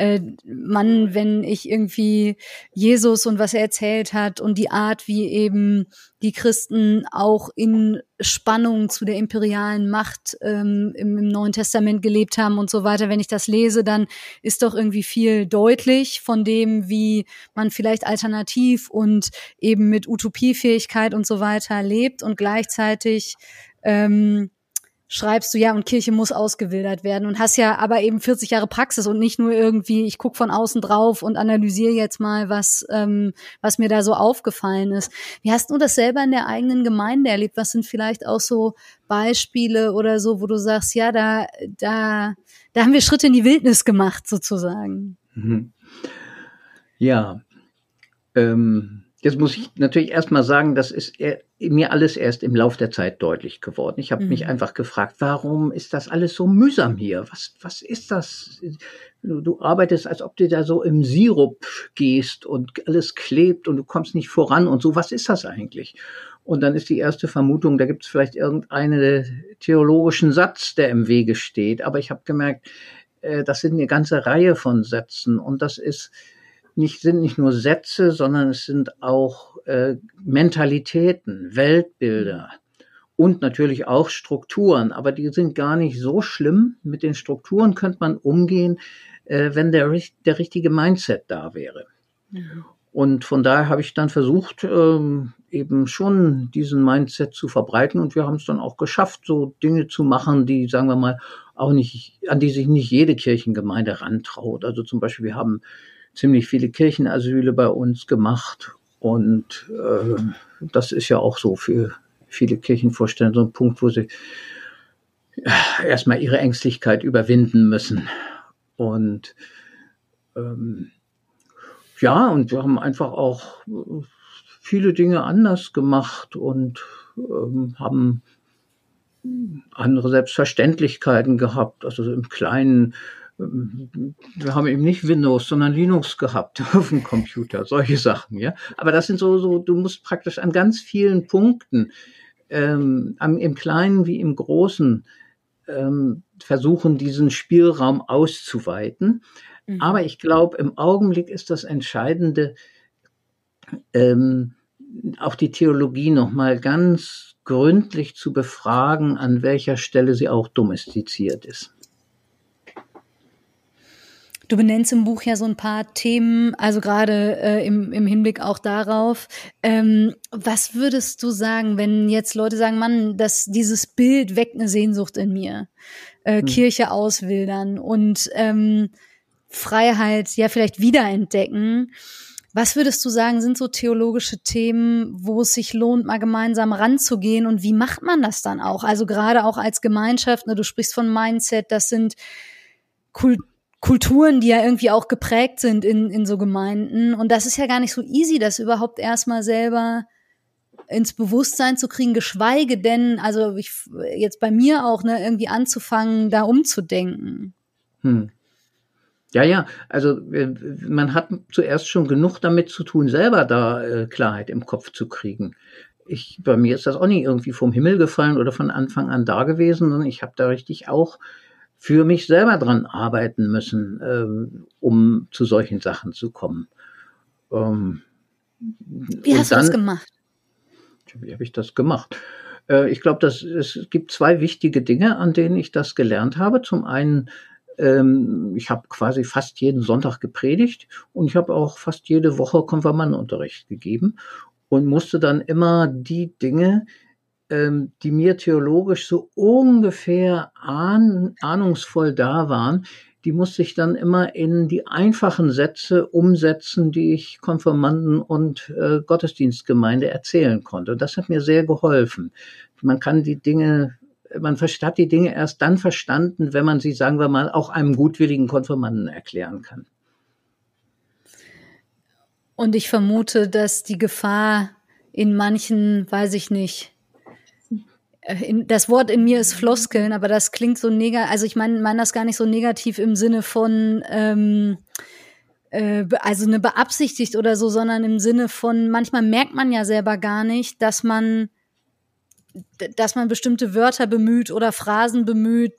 äh, Mann, wenn ich irgendwie Jesus und was er erzählt hat und die Art, wie eben die Christen auch in Spannung zu der imperialen Macht ähm, im, im Neuen Testament gelebt haben und so weiter. Wenn ich das lese, dann ist doch irgendwie viel deutlich von dem, wie man vielleicht alternativ und eben mit Utopiefähigkeit und so weiter lebt und gleichzeitig ähm, schreibst du ja und Kirche muss ausgewildert werden und hast ja aber eben 40 Jahre Praxis und nicht nur irgendwie, ich guck von außen drauf und analysiere jetzt mal, was, ähm, was mir da so aufgefallen ist. Wie hast du das selber in der eigenen Gemeinde erlebt? Was sind vielleicht auch so Beispiele oder so, wo du sagst, ja, da, da, da haben wir Schritte in die Wildnis gemacht, sozusagen? Mhm. Ja, ähm, Jetzt muss ich natürlich erstmal sagen, das ist mir alles erst im Lauf der Zeit deutlich geworden. Ich habe mhm. mich einfach gefragt, warum ist das alles so mühsam hier? Was, was ist das? Du, du, arbeitest, als ob du da so im Sirup gehst und alles klebt und du kommst nicht voran und so. Was ist das eigentlich? Und dann ist die erste Vermutung, da gibt es vielleicht irgendeinen theologischen Satz, der im Wege steht. Aber ich habe gemerkt, äh, das sind eine ganze Reihe von Sätzen und das ist nicht, sind nicht nur Sätze, sondern es sind auch äh, Mentalitäten, Weltbilder und natürlich auch Strukturen. Aber die sind gar nicht so schlimm. Mit den Strukturen könnte man umgehen, äh, wenn der, der richtige Mindset da wäre. Mhm. Und von daher habe ich dann versucht, ähm, eben schon diesen Mindset zu verbreiten und wir haben es dann auch geschafft, so Dinge zu machen, die, sagen wir mal, auch nicht, an die sich nicht jede Kirchengemeinde rantraut. Also zum Beispiel, wir haben ziemlich viele Kirchenasyle bei uns gemacht. Und äh, das ist ja auch so für viele Kirchenvorstände so ein Punkt, wo sie äh, erstmal ihre Ängstlichkeit überwinden müssen. Und ähm, ja, und wir haben einfach auch viele Dinge anders gemacht und ähm, haben andere Selbstverständlichkeiten gehabt. Also im Kleinen wir haben eben nicht Windows, sondern Linux gehabt auf dem Computer, solche Sachen, ja. Aber das sind so, so, du musst praktisch an ganz vielen Punkten, ähm, im Kleinen wie im Großen, ähm, versuchen, diesen Spielraum auszuweiten. Mhm. Aber ich glaube, im Augenblick ist das Entscheidende, ähm, auch die Theologie nochmal ganz gründlich zu befragen, an welcher Stelle sie auch domestiziert ist. Du benennst im Buch ja so ein paar Themen, also gerade äh, im, im Hinblick auch darauf. Ähm, was würdest du sagen, wenn jetzt Leute sagen, Mann, dass dieses Bild weckt eine Sehnsucht in mir, äh, hm. Kirche auswildern und ähm, Freiheit ja vielleicht wiederentdecken? Was würdest du sagen, sind so theologische Themen, wo es sich lohnt, mal gemeinsam ranzugehen und wie macht man das dann auch? Also gerade auch als Gemeinschaft, ne, du sprichst von Mindset, das sind Kult Kulturen, die ja irgendwie auch geprägt sind in, in so Gemeinden. Und das ist ja gar nicht so easy, das überhaupt erstmal selber ins Bewusstsein zu kriegen, geschweige denn, also ich, jetzt bei mir auch, ne, irgendwie anzufangen, da umzudenken. Hm. Ja, ja, also äh, man hat zuerst schon genug damit zu tun, selber da äh, Klarheit im Kopf zu kriegen. Ich, bei mir ist das auch nicht irgendwie vom Himmel gefallen oder von Anfang an da gewesen, sondern ich habe da richtig auch für mich selber dran arbeiten müssen, ähm, um zu solchen Sachen zu kommen. Ähm, wie hast dann, du das gemacht? Wie habe ich das gemacht? Äh, ich glaube, es gibt zwei wichtige Dinge, an denen ich das gelernt habe. Zum einen ähm, ich habe quasi fast jeden Sonntag gepredigt und ich habe auch fast jede Woche Konfirmandenunterricht gegeben und musste dann immer die Dinge, ähm, die mir theologisch so ungefähr ahn, ahnungsvoll da waren, die musste ich dann immer in die einfachen Sätze umsetzen, die ich Konfirmanden und äh, Gottesdienstgemeinde erzählen konnte. Das hat mir sehr geholfen. Man kann die Dinge man hat die Dinge erst dann verstanden, wenn man sie, sagen wir mal, auch einem gutwilligen Konfirmanden erklären kann. Und ich vermute, dass die Gefahr in manchen, weiß ich nicht, in, das Wort in mir ist Floskeln, aber das klingt so negativ, also ich meine mein das gar nicht so negativ im Sinne von, ähm, äh, also eine beabsichtigt oder so, sondern im Sinne von, manchmal merkt man ja selber gar nicht, dass man dass man bestimmte Wörter bemüht oder Phrasen bemüht,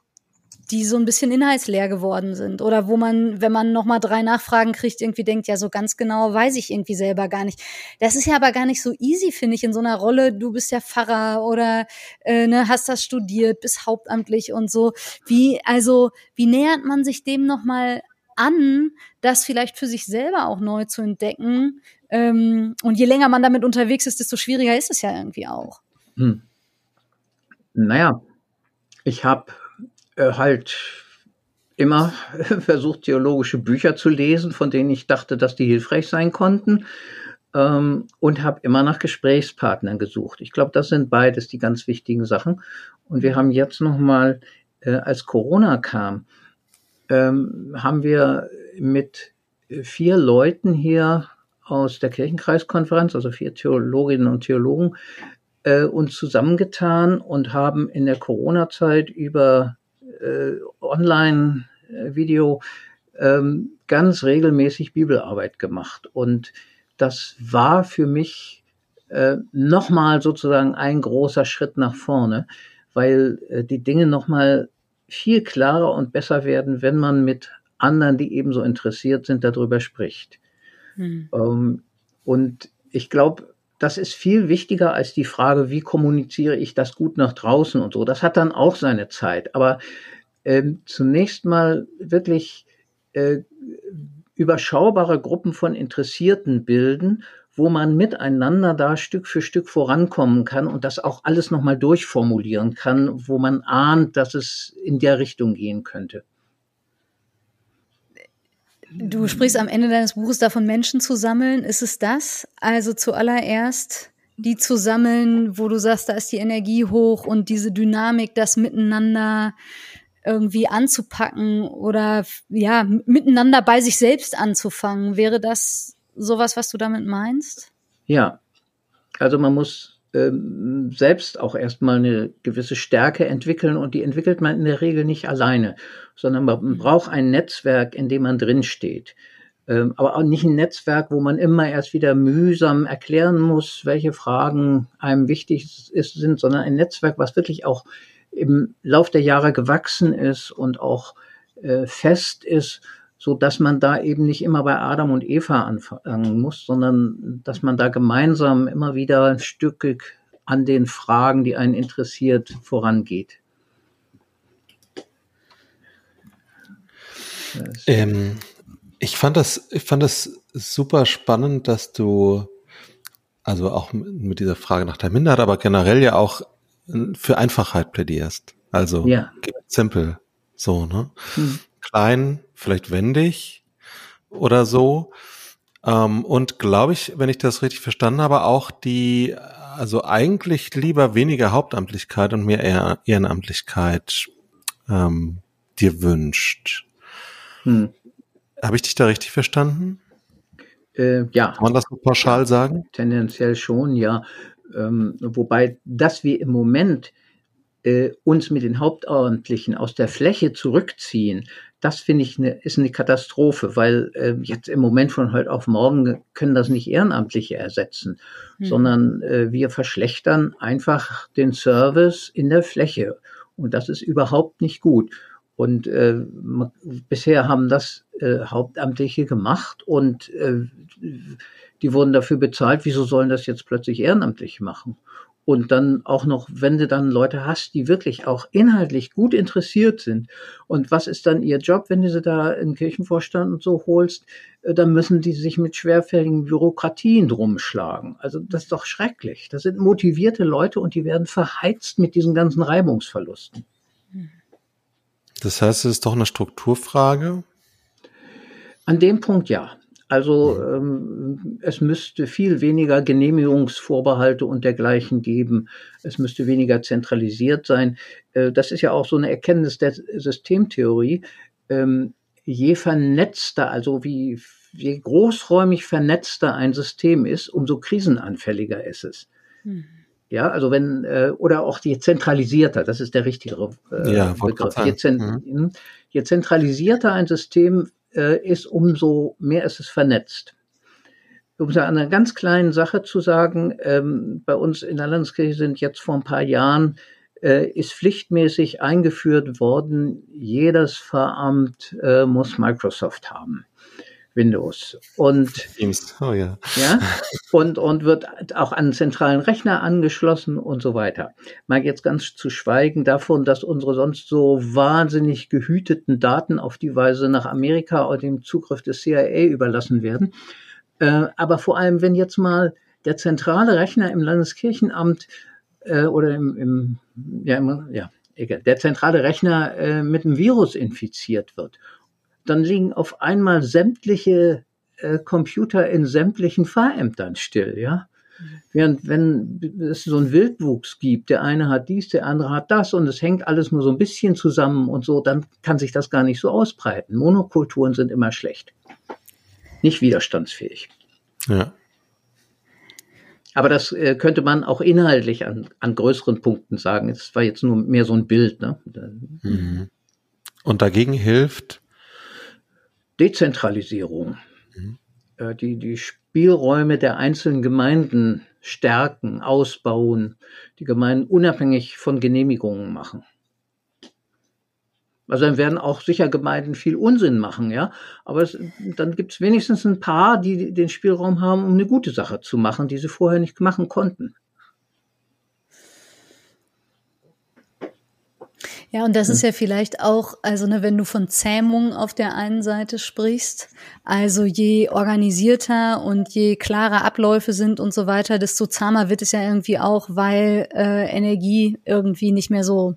die so ein bisschen inhaltsleer geworden sind oder wo man, wenn man noch mal drei Nachfragen kriegt, irgendwie denkt, ja, so ganz genau weiß ich irgendwie selber gar nicht. Das ist ja aber gar nicht so easy, finde ich, in so einer Rolle, du bist ja Pfarrer oder äh, ne, hast das studiert, bist hauptamtlich und so. Wie, also, wie nähert man sich dem noch mal an, das vielleicht für sich selber auch neu zu entdecken? Ähm, und je länger man damit unterwegs ist, desto schwieriger ist es ja irgendwie auch. Hm. Naja, ich habe äh, halt immer versucht, theologische Bücher zu lesen, von denen ich dachte, dass die hilfreich sein konnten. Ähm, und habe immer nach Gesprächspartnern gesucht. Ich glaube, das sind beides die ganz wichtigen Sachen. Und wir haben jetzt noch mal, äh, als Corona kam, ähm, haben wir mit vier Leuten hier aus der Kirchenkreiskonferenz, also vier Theologinnen und Theologen, äh, uns zusammengetan und haben in der Corona-Zeit über äh, Online-Video ähm, ganz regelmäßig Bibelarbeit gemacht. Und das war für mich äh, nochmal sozusagen ein großer Schritt nach vorne, weil äh, die Dinge nochmal viel klarer und besser werden, wenn man mit anderen, die ebenso interessiert sind, darüber spricht. Hm. Ähm, und ich glaube, das ist viel wichtiger als die Frage, wie kommuniziere ich das gut nach draußen und so. Das hat dann auch seine Zeit. Aber ähm, zunächst mal wirklich äh, überschaubare Gruppen von Interessierten bilden, wo man miteinander da Stück für Stück vorankommen kann und das auch alles nochmal durchformulieren kann, wo man ahnt, dass es in der Richtung gehen könnte. Du sprichst am Ende deines Buches davon, Menschen zu sammeln. Ist es das? Also zuallererst die zu sammeln, wo du sagst, da ist die Energie hoch und diese Dynamik, das miteinander irgendwie anzupacken oder ja, miteinander bei sich selbst anzufangen. Wäre das sowas, was du damit meinst? Ja, also man muss ähm, selbst auch erstmal eine gewisse Stärke entwickeln und die entwickelt man in der Regel nicht alleine, sondern man mhm. braucht ein Netzwerk, in dem man drinsteht. Ähm, aber auch nicht ein Netzwerk, wo man immer erst wieder mühsam erklären muss, welche Fragen einem wichtig ist, sind, sondern ein Netzwerk, was wirklich auch im Lauf der Jahre gewachsen ist und auch äh, fest ist so dass man da eben nicht immer bei Adam und Eva anfangen muss, sondern dass man da gemeinsam immer wieder stückig an den Fragen, die einen interessiert, vorangeht. Ähm, Ich fand das, ich fand das super spannend, dass du, also auch mit dieser Frage nach der Minderheit, aber generell ja auch für Einfachheit plädierst. Also ja. simpel, so, ne? Hm. Klein, vielleicht wendig oder so. Ähm, und glaube ich, wenn ich das richtig verstanden habe, auch die, also eigentlich lieber weniger Hauptamtlichkeit und mehr Ehrenamtlichkeit ähm, dir wünscht. Hm. Habe ich dich da richtig verstanden? Äh, ja. Kann man das so pauschal sagen? Tendenziell schon, ja. Ähm, wobei, dass wir im Moment äh, uns mit den Hauptamtlichen aus der Fläche zurückziehen, das finde ich eine, ist eine Katastrophe, weil äh, jetzt im Moment von heute auf morgen können das nicht Ehrenamtliche ersetzen, hm. sondern äh, wir verschlechtern einfach den Service in der Fläche. Und das ist überhaupt nicht gut. Und äh, bisher haben das äh, Hauptamtliche gemacht und äh, die wurden dafür bezahlt. Wieso sollen das jetzt plötzlich Ehrenamtliche machen? Und dann auch noch, wenn du dann Leute hast, die wirklich auch inhaltlich gut interessiert sind. Und was ist dann ihr Job, wenn du sie da in den Kirchenvorstand und so holst? Äh, dann müssen die sich mit schwerfälligen Bürokratien drum schlagen. Also das ist doch schrecklich. Das sind motivierte Leute und die werden verheizt mit diesen ganzen Reibungsverlusten. Das heißt, es ist doch eine Strukturfrage? An dem Punkt ja. Also mhm. ähm, es müsste viel weniger Genehmigungsvorbehalte und dergleichen geben. Es müsste weniger zentralisiert sein. Äh, das ist ja auch so eine Erkenntnis der Systemtheorie. Ähm, je vernetzter, also wie je großräumig vernetzter ein System ist, umso krisenanfälliger ist es. Mhm. Ja, also wenn, äh, oder auch je zentralisierter, das ist der richtigere äh, ja, Begriff. Je, zent mhm. je zentralisierter ein System ist, umso mehr ist es vernetzt. Um es an einer ganz kleinen Sache zu sagen, ähm, bei uns in der Landeskirche sind jetzt vor ein paar Jahren äh, ist pflichtmäßig eingeführt worden, jedes Pfarramt äh, muss Microsoft haben. Windows. Und, Teams. Oh, ja. Ja, und, und wird auch an einen zentralen Rechner angeschlossen und so weiter. Mag jetzt ganz zu schweigen davon, dass unsere sonst so wahnsinnig gehüteten Daten auf die Weise nach Amerika oder dem Zugriff des CIA überlassen werden. Äh, aber vor allem, wenn jetzt mal der zentrale Rechner im Landeskirchenamt äh, oder im, im, ja, im, ja, egal, der zentrale Rechner äh, mit einem Virus infiziert wird dann liegen auf einmal sämtliche äh, Computer in sämtlichen Fahrämtern still, ja. Während wenn es so einen Wildwuchs gibt, der eine hat dies, der andere hat das und es hängt alles nur so ein bisschen zusammen und so, dann kann sich das gar nicht so ausbreiten. Monokulturen sind immer schlecht. Nicht widerstandsfähig. Ja. Aber das äh, könnte man auch inhaltlich an, an größeren Punkten sagen. Es war jetzt nur mehr so ein Bild. Ne? Mhm. Und dagegen hilft Dezentralisierung, mhm. äh, die, die Spielräume der einzelnen Gemeinden stärken, ausbauen, die Gemeinden unabhängig von Genehmigungen machen. Also dann werden auch sicher Gemeinden viel Unsinn machen, ja. Aber es, dann gibt es wenigstens ein paar, die den Spielraum haben, um eine gute Sache zu machen, die sie vorher nicht machen konnten. Ja, und das ist ja vielleicht auch, also ne, wenn du von Zähmung auf der einen Seite sprichst, also je organisierter und je klarer Abläufe sind und so weiter, desto zahmer wird es ja irgendwie auch, weil äh, Energie irgendwie nicht mehr so,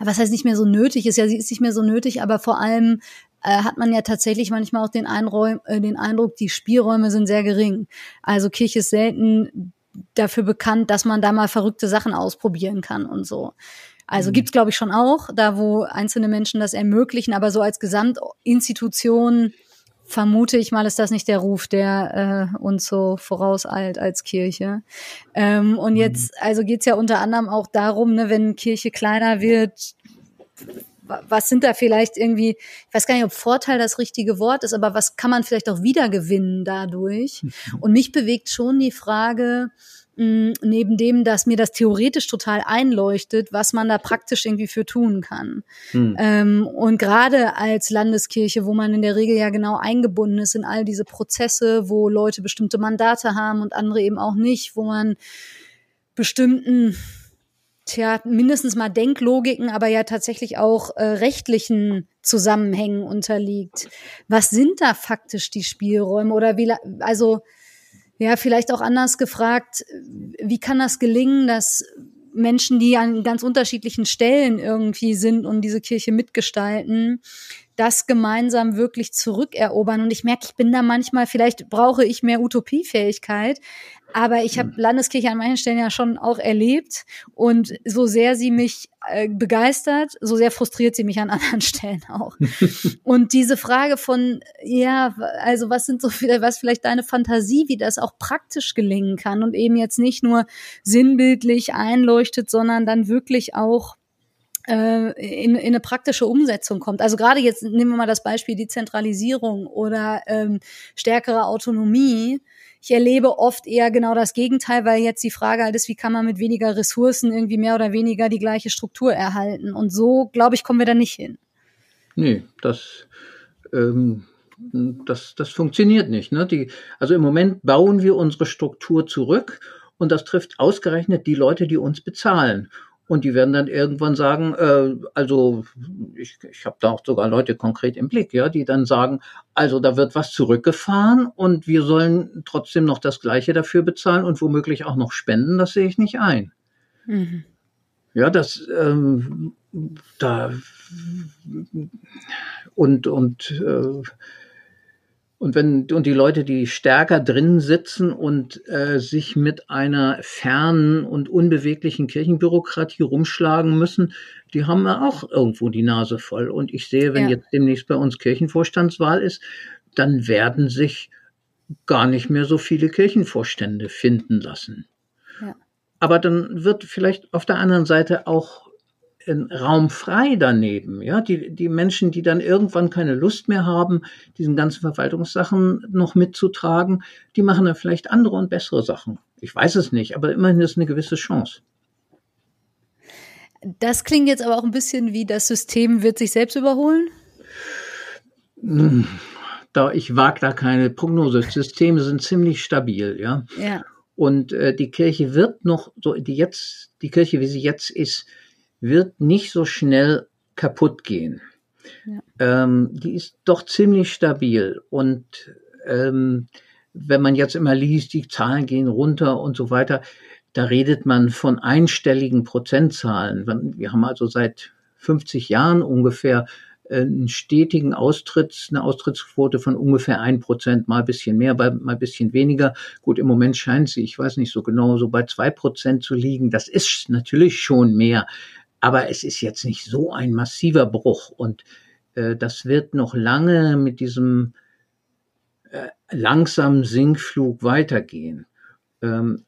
was heißt nicht mehr so nötig ist, ja, sie ist nicht mehr so nötig, aber vor allem äh, hat man ja tatsächlich manchmal auch den, Einräum, äh, den Eindruck, die Spielräume sind sehr gering. Also Kirche ist selten dafür bekannt, dass man da mal verrückte Sachen ausprobieren kann und so. Also mhm. gibt's glaube ich schon auch, da wo einzelne Menschen das ermöglichen, aber so als Gesamtinstitution vermute ich mal, ist das nicht der Ruf, der äh, uns so vorauseilt als Kirche. Ähm, und mhm. jetzt, also geht's ja unter anderem auch darum, ne, wenn Kirche kleiner wird, was sind da vielleicht irgendwie, ich weiß gar nicht, ob Vorteil das richtige Wort ist, aber was kann man vielleicht auch wiedergewinnen dadurch? Und mich bewegt schon die Frage, mh, neben dem, dass mir das theoretisch total einleuchtet, was man da praktisch irgendwie für tun kann. Hm. Ähm, und gerade als Landeskirche, wo man in der Regel ja genau eingebunden ist in all diese Prozesse, wo Leute bestimmte Mandate haben und andere eben auch nicht, wo man bestimmten tja, mindestens mal Denklogiken, aber ja tatsächlich auch äh, rechtlichen Zusammenhängen unterliegt. Was sind da faktisch die Spielräume oder wie, also, ja, vielleicht auch anders gefragt, wie kann das gelingen, dass Menschen, die an ganz unterschiedlichen Stellen irgendwie sind und diese Kirche mitgestalten, das gemeinsam wirklich zurückerobern. Und ich merke, ich bin da manchmal, vielleicht brauche ich mehr Utopiefähigkeit, aber ich habe hm. Landeskirche an manchen Stellen ja schon auch erlebt. Und so sehr sie mich äh, begeistert, so sehr frustriert sie mich an anderen Stellen auch. und diese Frage von, ja, also was sind so viele, was vielleicht deine Fantasie, wie das auch praktisch gelingen kann und eben jetzt nicht nur sinnbildlich einleuchtet, sondern dann wirklich auch in, in eine praktische Umsetzung kommt. Also gerade jetzt nehmen wir mal das Beispiel Dezentralisierung oder ähm, stärkere Autonomie. Ich erlebe oft eher genau das Gegenteil, weil jetzt die Frage halt ist, wie kann man mit weniger Ressourcen irgendwie mehr oder weniger die gleiche Struktur erhalten. Und so, glaube ich, kommen wir da nicht hin. Nee, das, ähm, das, das funktioniert nicht. Ne? Die, also im Moment bauen wir unsere Struktur zurück und das trifft ausgerechnet die Leute, die uns bezahlen. Und die werden dann irgendwann sagen, äh, also ich, ich habe da auch sogar Leute konkret im Blick, ja, die dann sagen, also da wird was zurückgefahren und wir sollen trotzdem noch das Gleiche dafür bezahlen und womöglich auch noch spenden, das sehe ich nicht ein. Mhm. Ja, das ähm, da und und äh, und wenn und die Leute, die stärker drin sitzen und äh, sich mit einer fernen und unbeweglichen Kirchenbürokratie rumschlagen müssen, die haben ja auch irgendwo die Nase voll. Und ich sehe, wenn ja. jetzt demnächst bei uns Kirchenvorstandswahl ist, dann werden sich gar nicht mehr so viele Kirchenvorstände finden lassen. Ja. Aber dann wird vielleicht auf der anderen Seite auch Raum frei daneben. Ja, die, die Menschen, die dann irgendwann keine Lust mehr haben, diesen ganzen Verwaltungssachen noch mitzutragen, die machen dann vielleicht andere und bessere Sachen. Ich weiß es nicht, aber immerhin ist eine gewisse Chance. Das klingt jetzt aber auch ein bisschen wie das System wird sich selbst überholen. Hm, da ich wage da keine Prognose. Systeme sind ziemlich stabil, ja. Ja. Und äh, die Kirche wird noch so die jetzt die Kirche, wie sie jetzt ist, wird nicht so schnell kaputt gehen. Ja. Ähm, die ist doch ziemlich stabil und ähm, wenn man jetzt immer liest, die Zahlen gehen runter und so weiter, da redet man von einstelligen Prozentzahlen. Wir haben also seit 50 Jahren ungefähr einen stetigen Austritt, eine Austrittsquote von ungefähr ein Prozent, mal ein bisschen mehr, mal ein bisschen weniger. Gut, im Moment scheint sie, ich weiß nicht so genau, so bei zwei Prozent zu liegen. Das ist natürlich schon mehr. Aber es ist jetzt nicht so ein massiver Bruch und äh, das wird noch lange mit diesem äh, langsamen Sinkflug weitergehen. Ähm,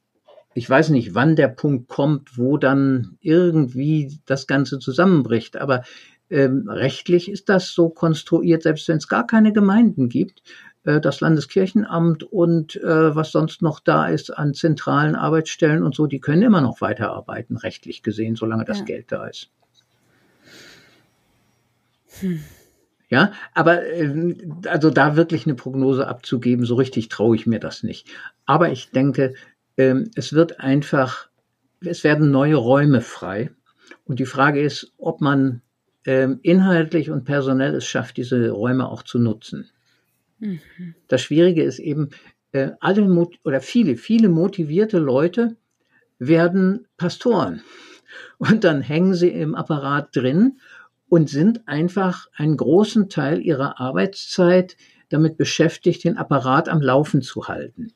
ich weiß nicht, wann der Punkt kommt, wo dann irgendwie das Ganze zusammenbricht, aber ähm, rechtlich ist das so konstruiert, selbst wenn es gar keine Gemeinden gibt, das Landeskirchenamt und äh, was sonst noch da ist an zentralen Arbeitsstellen und so, die können immer noch weiterarbeiten, rechtlich gesehen, solange das ja. Geld da ist. Hm. Ja, aber äh, also da wirklich eine Prognose abzugeben, so richtig traue ich mir das nicht. Aber ich denke, äh, es wird einfach, es werden neue Räume frei. Und die Frage ist, ob man äh, inhaltlich und personell es schafft, diese Räume auch zu nutzen. Mhm. Das Schwierige ist eben, äh, alle oder viele, viele motivierte Leute werden Pastoren. Und dann hängen sie im Apparat drin und sind einfach einen großen Teil ihrer Arbeitszeit damit beschäftigt, den Apparat am Laufen zu halten.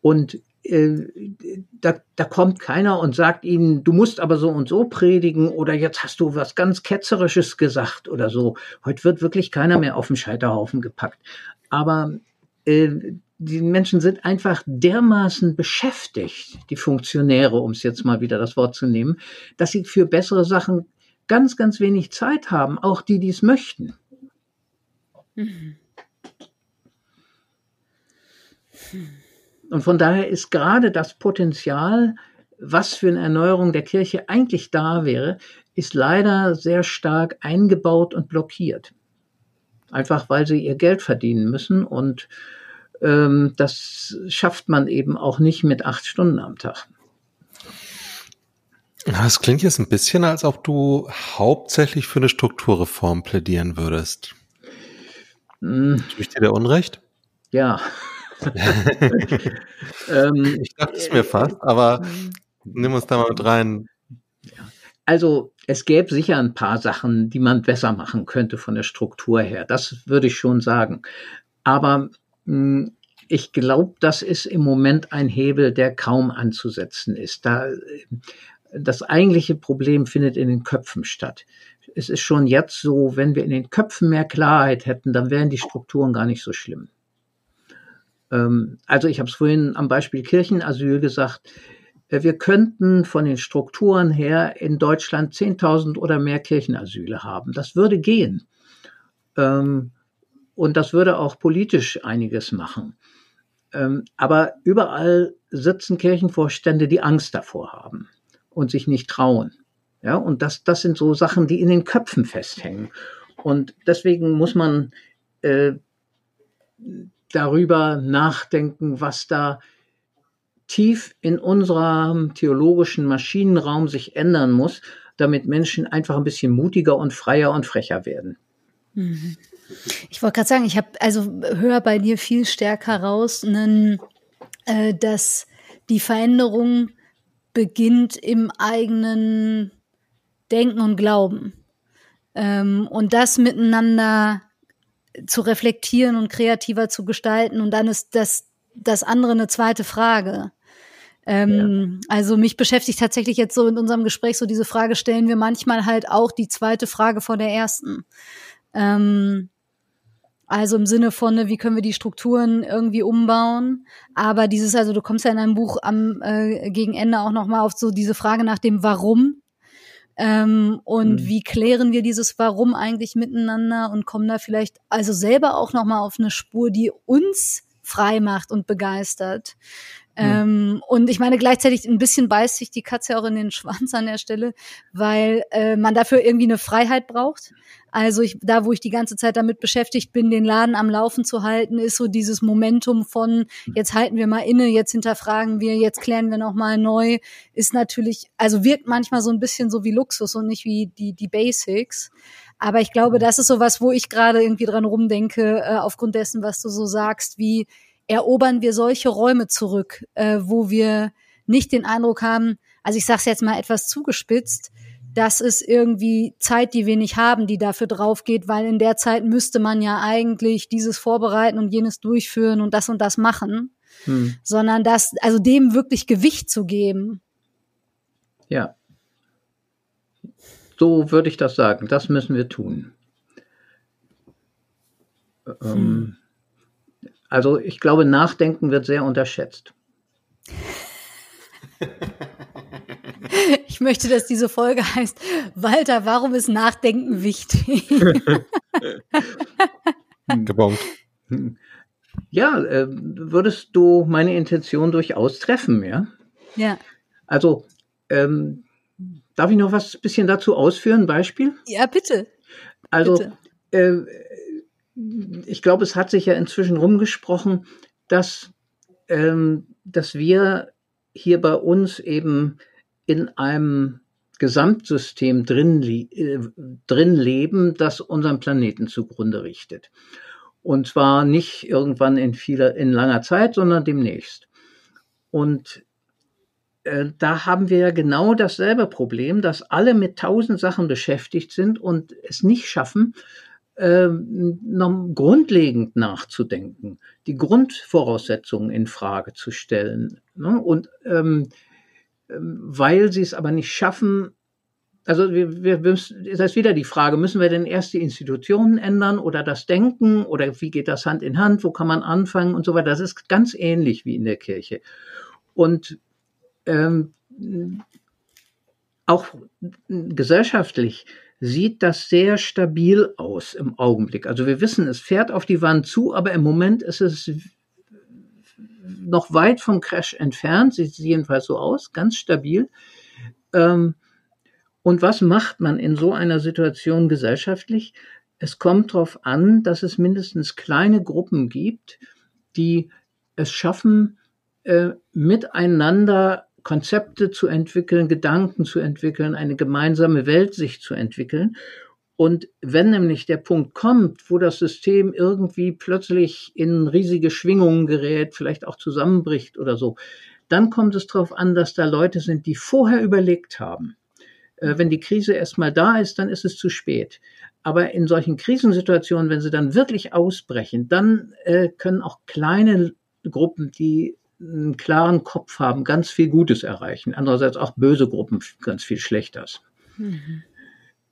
Und da, da kommt keiner und sagt ihnen, du musst aber so und so predigen oder jetzt hast du was ganz Ketzerisches gesagt oder so. Heute wird wirklich keiner mehr auf den Scheiterhaufen gepackt. Aber äh, die Menschen sind einfach dermaßen beschäftigt, die Funktionäre, um es jetzt mal wieder das Wort zu nehmen, dass sie für bessere Sachen ganz, ganz wenig Zeit haben, auch die, die es möchten. Mhm. Und von daher ist gerade das Potenzial, was für eine Erneuerung der Kirche eigentlich da wäre, ist leider sehr stark eingebaut und blockiert einfach weil sie ihr Geld verdienen müssen und ähm, das schafft man eben auch nicht mit acht Stunden am Tag. Das klingt jetzt ein bisschen, als ob du hauptsächlich für eine Strukturreform plädieren würdest. Hm. Tue ich dir da Unrecht? Ja. Ähm, ich dachte es mir fast, aber nimm uns da mal mit rein. Also es gäbe sicher ein paar Sachen, die man besser machen könnte von der Struktur her. Das würde ich schon sagen. Aber mh, hm, ich glaube, das ist im Moment ein Hebel, der kaum anzusetzen ist. Da, das eigentliche Problem findet in den Köpfen statt. Es ist schon jetzt so, wenn wir in den Köpfen mehr Klarheit hätten, dann wären die Strukturen gar nicht so schlimm. Ähm, also ich habe es vorhin am Beispiel Kirchenasyl gesagt. Äh, wir könnten von den Strukturen her in Deutschland 10.000 oder mehr Kirchenasyle haben. Das würde gehen. Ähm, und das würde auch politisch einiges machen. Ähm, aber überall sitzen Kirchenvorstände, die Angst davor haben und sich nicht trauen. Ja, und das, das sind so Sachen, die in den Köpfen festhängen. Und deswegen muss man äh, darüber nachdenken, was da tief in unserem theologischen Maschinenraum sich ändern muss, damit Menschen einfach ein bisschen mutiger und freier und frecher werden. Mhm. Ich wollte gerade sagen, ich habe also höre bei dir viel stärker raus, einen, äh, dass die Veränderung beginnt im eigenen Denken und Glauben. Ähm, und das miteinander zu reflektieren und kreativer zu gestalten. Und dann ist das, das andere eine zweite Frage. Ähm, ja. Also mich beschäftigt tatsächlich jetzt so in unserem Gespräch so diese Frage, stellen wir manchmal halt auch die zweite Frage vor der ersten. Ähm, also im Sinne von, ne, wie können wir die Strukturen irgendwie umbauen? Aber dieses, also du kommst ja in einem Buch am äh, gegen Ende auch nochmal auf so diese Frage nach dem Warum. Ähm, und mhm. wie klären wir dieses Warum eigentlich miteinander und kommen da vielleicht also selber auch nochmal auf eine Spur, die uns frei macht und begeistert. Mhm. Ähm, und ich meine, gleichzeitig ein bisschen beißt sich die Katze auch in den Schwanz an der Stelle, weil äh, man dafür irgendwie eine Freiheit braucht. Also ich, da, wo ich die ganze Zeit damit beschäftigt bin, den Laden am Laufen zu halten, ist so dieses Momentum von jetzt halten wir mal inne, jetzt hinterfragen wir, jetzt klären wir noch mal neu, ist natürlich, also wirkt manchmal so ein bisschen so wie Luxus und nicht wie die die Basics. Aber ich glaube, das ist so was, wo ich gerade irgendwie dran rumdenke, äh, aufgrund dessen, was du so sagst, wie erobern wir solche Räume zurück, äh, wo wir nicht den Eindruck haben, also ich sage es jetzt mal etwas zugespitzt, das ist irgendwie Zeit, die wir nicht haben, die dafür drauf geht, weil in der Zeit müsste man ja eigentlich dieses vorbereiten und jenes durchführen und das und das machen, hm. sondern das, also dem wirklich Gewicht zu geben. Ja. So würde ich das sagen. Das müssen wir tun. Ähm, hm. Also ich glaube, Nachdenken wird sehr unterschätzt. Ich möchte, dass diese Folge heißt, Walter, warum ist Nachdenken wichtig? Gebongt. Ja, äh, würdest du meine Intention durchaus treffen, ja? Ja. Also, ähm, darf ich noch was bisschen dazu ausführen? Beispiel? Ja, bitte. Also, bitte. Äh, ich glaube, es hat sich ja inzwischen rumgesprochen, dass, ähm, dass wir hier bei uns eben in einem Gesamtsystem drin, äh, drin leben, das unseren Planeten zugrunde richtet. Und zwar nicht irgendwann in vieler, in langer Zeit, sondern demnächst. Und äh, da haben wir ja genau dasselbe Problem, dass alle mit tausend Sachen beschäftigt sind und es nicht schaffen, äh, noch grundlegend nachzudenken, die Grundvoraussetzungen in Frage zu stellen. Ne? Und ähm, ähm, weil sie es aber nicht schaffen, also wir, wir müssen, das ist wieder die Frage, müssen wir denn erst die Institutionen ändern oder das Denken oder wie geht das Hand in Hand, wo kann man anfangen und so weiter. Das ist ganz ähnlich wie in der Kirche. Und ähm, auch gesellschaftlich sieht das sehr stabil aus im Augenblick. Also wir wissen, es fährt auf die Wand zu, aber im Moment ist es noch weit vom Crash entfernt, sieht jedenfalls so aus, ganz stabil. Ähm, und was macht man in so einer Situation gesellschaftlich? Es kommt darauf an, dass es mindestens kleine Gruppen gibt, die es schaffen, äh, miteinander Konzepte zu entwickeln, Gedanken zu entwickeln, eine gemeinsame Weltsicht zu entwickeln. Und wenn nämlich der Punkt kommt, wo das System irgendwie plötzlich in riesige Schwingungen gerät, vielleicht auch zusammenbricht oder so, dann kommt es darauf an, dass da Leute sind, die vorher überlegt haben. Äh, wenn die Krise erstmal da ist, dann ist es zu spät. Aber in solchen Krisensituationen, wenn sie dann wirklich ausbrechen, dann äh, können auch kleine Gruppen, die einen klaren Kopf haben, ganz viel Gutes erreichen. Andererseits auch böse Gruppen ganz viel Schlechtes. Mhm.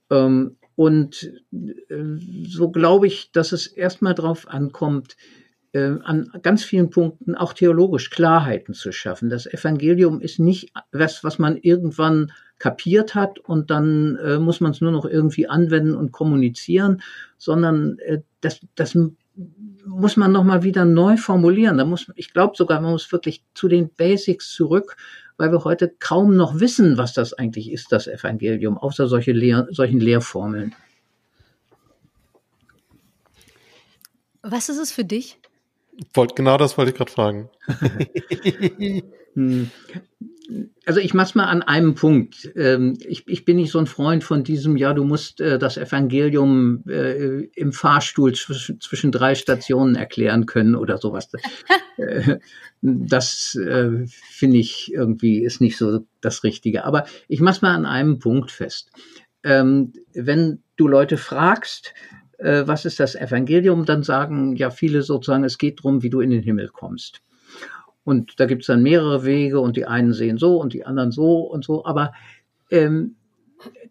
Ähm, und äh, so glaube ich, dass es erstmal darauf ankommt, äh, an ganz vielen Punkten auch theologisch Klarheiten zu schaffen. Das Evangelium ist nicht was, was man irgendwann kapiert hat und dann äh, muss man es nur noch irgendwie anwenden und kommunizieren, sondern äh, das, das muss man nochmal wieder neu formulieren. Da muss, ich glaube sogar, man muss wirklich zu den Basics zurück, weil wir heute kaum noch wissen, was das eigentlich ist, das Evangelium, außer solche Lehr solchen Lehrformeln. Was ist es für dich? genau das wollte ich gerade fragen. Also ich mach's mal an einem Punkt. Ähm, ich, ich bin nicht so ein Freund von diesem, ja, du musst äh, das Evangelium äh, im Fahrstuhl zwischen, zwischen drei Stationen erklären können oder sowas. Äh, das finde ich irgendwie ist nicht so das Richtige. Aber ich mach's mal an einem Punkt fest. Ähm, wenn du Leute fragst, was ist das Evangelium, dann sagen ja viele sozusagen, es geht darum, wie du in den Himmel kommst. Und da gibt es dann mehrere Wege und die einen sehen so und die anderen so und so. Aber ähm,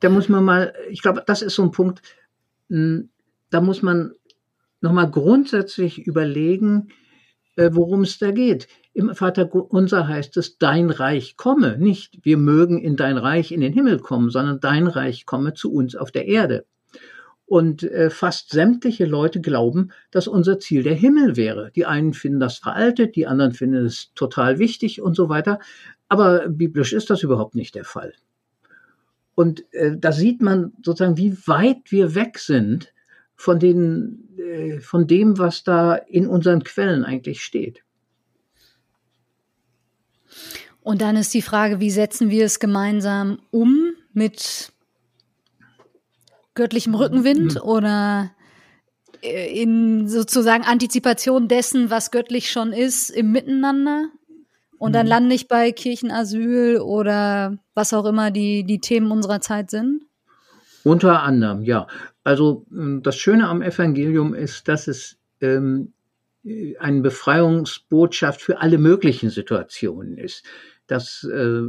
da muss man mal, ich glaube, das ist so ein Punkt, hm, da muss man nochmal grundsätzlich überlegen, äh, worum es da geht. Im Vater unser heißt es, dein Reich komme. Nicht, wir mögen in dein Reich in den Himmel kommen, sondern dein Reich komme zu uns auf der Erde. Und äh, fast sämtliche Leute glauben, dass unser Ziel der Himmel wäre. Die einen finden das veraltet, die anderen finden es total wichtig und so weiter. Aber biblisch ist das überhaupt nicht der Fall. Und äh, da sieht man sozusagen, wie weit wir weg sind von, den, äh, von dem, was da in unseren Quellen eigentlich steht. Und dann ist die Frage, wie setzen wir es gemeinsam um mit göttlichem Rückenwind mhm. oder äh, in sozusagen Antizipation dessen, was göttlich schon ist, im Miteinander. Und dann mhm. lande ich bei Kirchenasyl oder was auch immer die, die Themen unserer Zeit sind? Unter anderem, ja. Also hm, das Schöne am Evangelium ist, dass es ähm, eine Befreiungsbotschaft für alle möglichen Situationen ist. Das äh,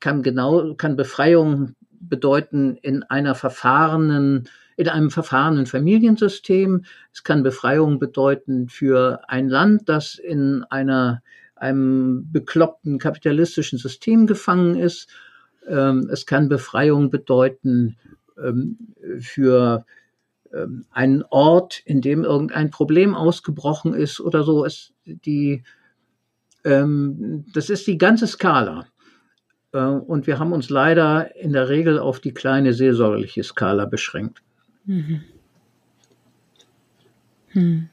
kann genau, kann Befreiung bedeuten in einer verfahrenen, in einem verfahrenen Familiensystem. Es kann Befreiung bedeuten für ein Land, das in einer, einem bekloppten kapitalistischen System gefangen ist. Ähm, es kann Befreiung bedeuten ähm, für ähm, einen Ort, in dem irgendein Problem ausgebrochen ist oder so. Es, die, das ist die ganze Skala. Äh, und wir haben uns leider in der Regel auf die kleine seelsorgerliche Skala beschränkt. Mhm. Hm.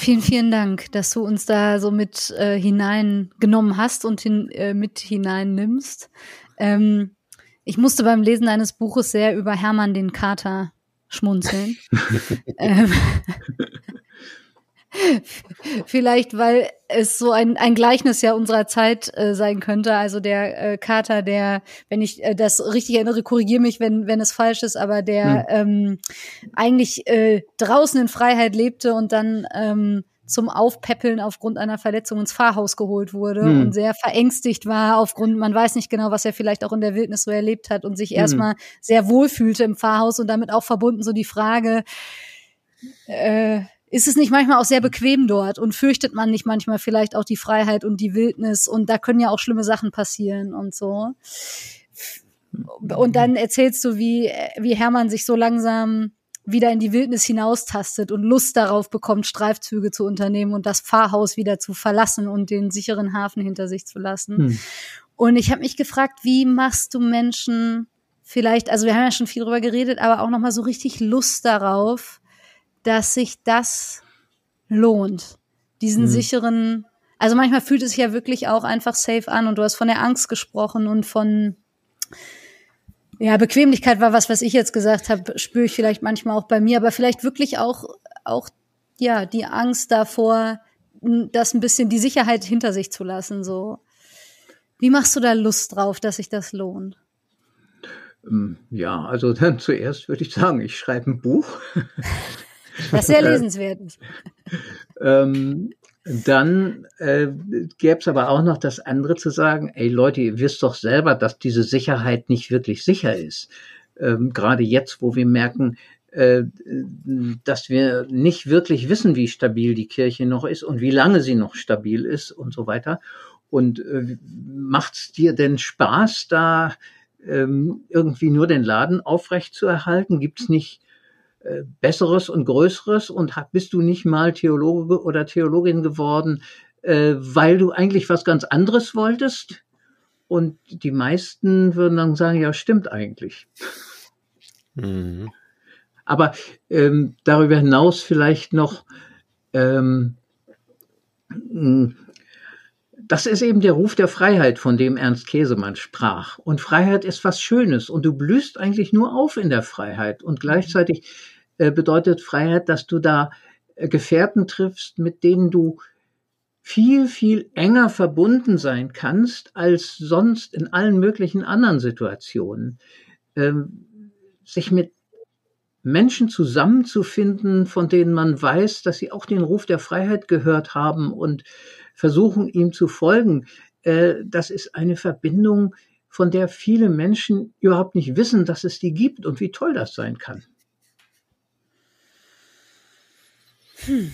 Vielen, vielen Dank, dass du uns da so mit äh, hineingenommen hast und hin, äh, mit hineinnimmst. Ähm, ich musste beim Lesen eines Buches sehr über Hermann den Kater schmunzeln. ähm, Vielleicht, weil es so ein, ein Gleichnis ja unserer Zeit äh, sein könnte. Also der äh, Kater, der, wenn ich äh, das richtig erinnere, korrigiere mich, wenn, wenn es falsch ist, aber der hm. ähm, eigentlich äh, draußen in Freiheit lebte und dann ähm, zum Aufpäppeln aufgrund einer Verletzung ins Pfarrhaus geholt wurde hm. und sehr verängstigt war aufgrund, man weiß nicht genau, was er vielleicht auch in der Wildnis so erlebt hat und sich hm. erstmal sehr wohl fühlte im Pfarrhaus und damit auch verbunden so die Frage, äh, ist es nicht manchmal auch sehr bequem dort und fürchtet man nicht manchmal vielleicht auch die Freiheit und die Wildnis und da können ja auch schlimme Sachen passieren und so. Und dann erzählst du, wie, wie Hermann sich so langsam wieder in die Wildnis hinaustastet und Lust darauf bekommt, Streifzüge zu unternehmen und das Pfarrhaus wieder zu verlassen und den sicheren Hafen hinter sich zu lassen. Hm. Und ich habe mich gefragt, wie machst du Menschen vielleicht, also wir haben ja schon viel drüber geredet, aber auch nochmal so richtig Lust darauf, dass sich das lohnt, diesen mhm. sicheren, Also manchmal fühlt es sich ja wirklich auch einfach safe an und du hast von der Angst gesprochen und von ja, Bequemlichkeit war was, was ich jetzt gesagt habe, spüre ich vielleicht manchmal auch bei mir, aber vielleicht wirklich auch, auch, ja, die Angst davor, das ein bisschen die Sicherheit hinter sich zu lassen, so. Wie machst du da Lust drauf, dass sich das lohnt? Ähm, ja, also dann zuerst würde ich sagen, ich schreibe ein Buch. Das sehr lesenswert ist. ähm, dann äh, gäbe es aber auch noch das andere zu sagen, ey Leute, ihr wisst doch selber, dass diese Sicherheit nicht wirklich sicher ist. Ähm, Gerade jetzt, wo wir merken, äh, dass wir nicht wirklich wissen, wie stabil die Kirche noch ist und wie lange sie noch stabil ist und so weiter. Und äh, macht's dir denn Spaß, da ähm, irgendwie nur den Laden aufrecht zu erhalten? Gibt's nicht äh, Besseres und Größeres und bist du nicht mal Theologe oder Theologin geworden, äh, weil du eigentlich was ganz anderes wolltest? Und die meisten würden dann sagen, ja, stimmt eigentlich. Mhm. Aber ähm, darüber hinaus vielleicht noch, ähm, das ist eben der Ruf der Freiheit, von dem Ernst Käsemann sprach. Und Freiheit ist was Schönes und du blühst eigentlich nur auf in der Freiheit. Und gleichzeitig äh, bedeutet Freiheit, dass du da äh, Gefährten triffst, mit denen du viel, viel enger verbunden sein kannst als sonst in allen möglichen anderen Situationen. Ähm, sich mit Menschen zusammenzufinden, von denen man weiß, dass sie auch den Ruf der Freiheit gehört haben und versuchen, ihm zu folgen. Äh, das ist eine Verbindung, von der viele Menschen überhaupt nicht wissen, dass es die gibt und wie toll das sein kann. Hm.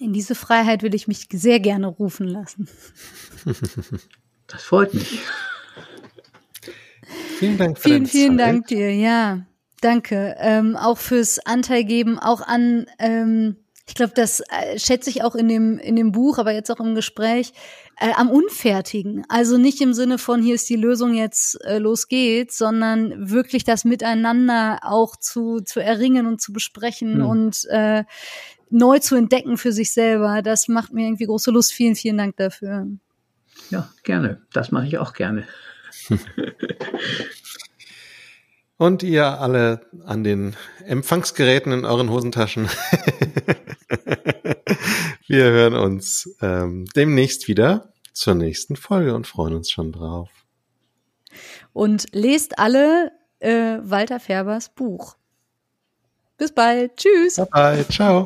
In diese Freiheit will ich mich sehr gerne rufen lassen. Das freut mich. Vielen Dank. Für vielen, vielen Zeit. Dank dir. Ja, danke. Ähm, auch fürs Anteil geben, auch an ähm, ich glaube, das äh, schätze ich auch in dem, in dem Buch, aber jetzt auch im Gespräch, äh, am Unfertigen. Also nicht im Sinne von, hier ist die Lösung, jetzt äh, los geht's, sondern wirklich das Miteinander auch zu, zu erringen und zu besprechen hm. und äh, neu zu entdecken für sich selber. Das macht mir irgendwie große Lust. Vielen, vielen Dank dafür. Ja, gerne. Das mache ich auch gerne. Und ihr alle an den Empfangsgeräten in euren Hosentaschen. Wir hören uns ähm, demnächst wieder zur nächsten Folge und freuen uns schon drauf. Und lest alle äh, Walter Färbers Buch. Bis bald. Tschüss. Bye, bye. Ciao.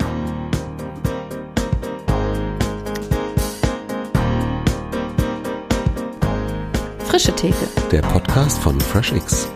Frische Theke. Der Podcast von FreshX.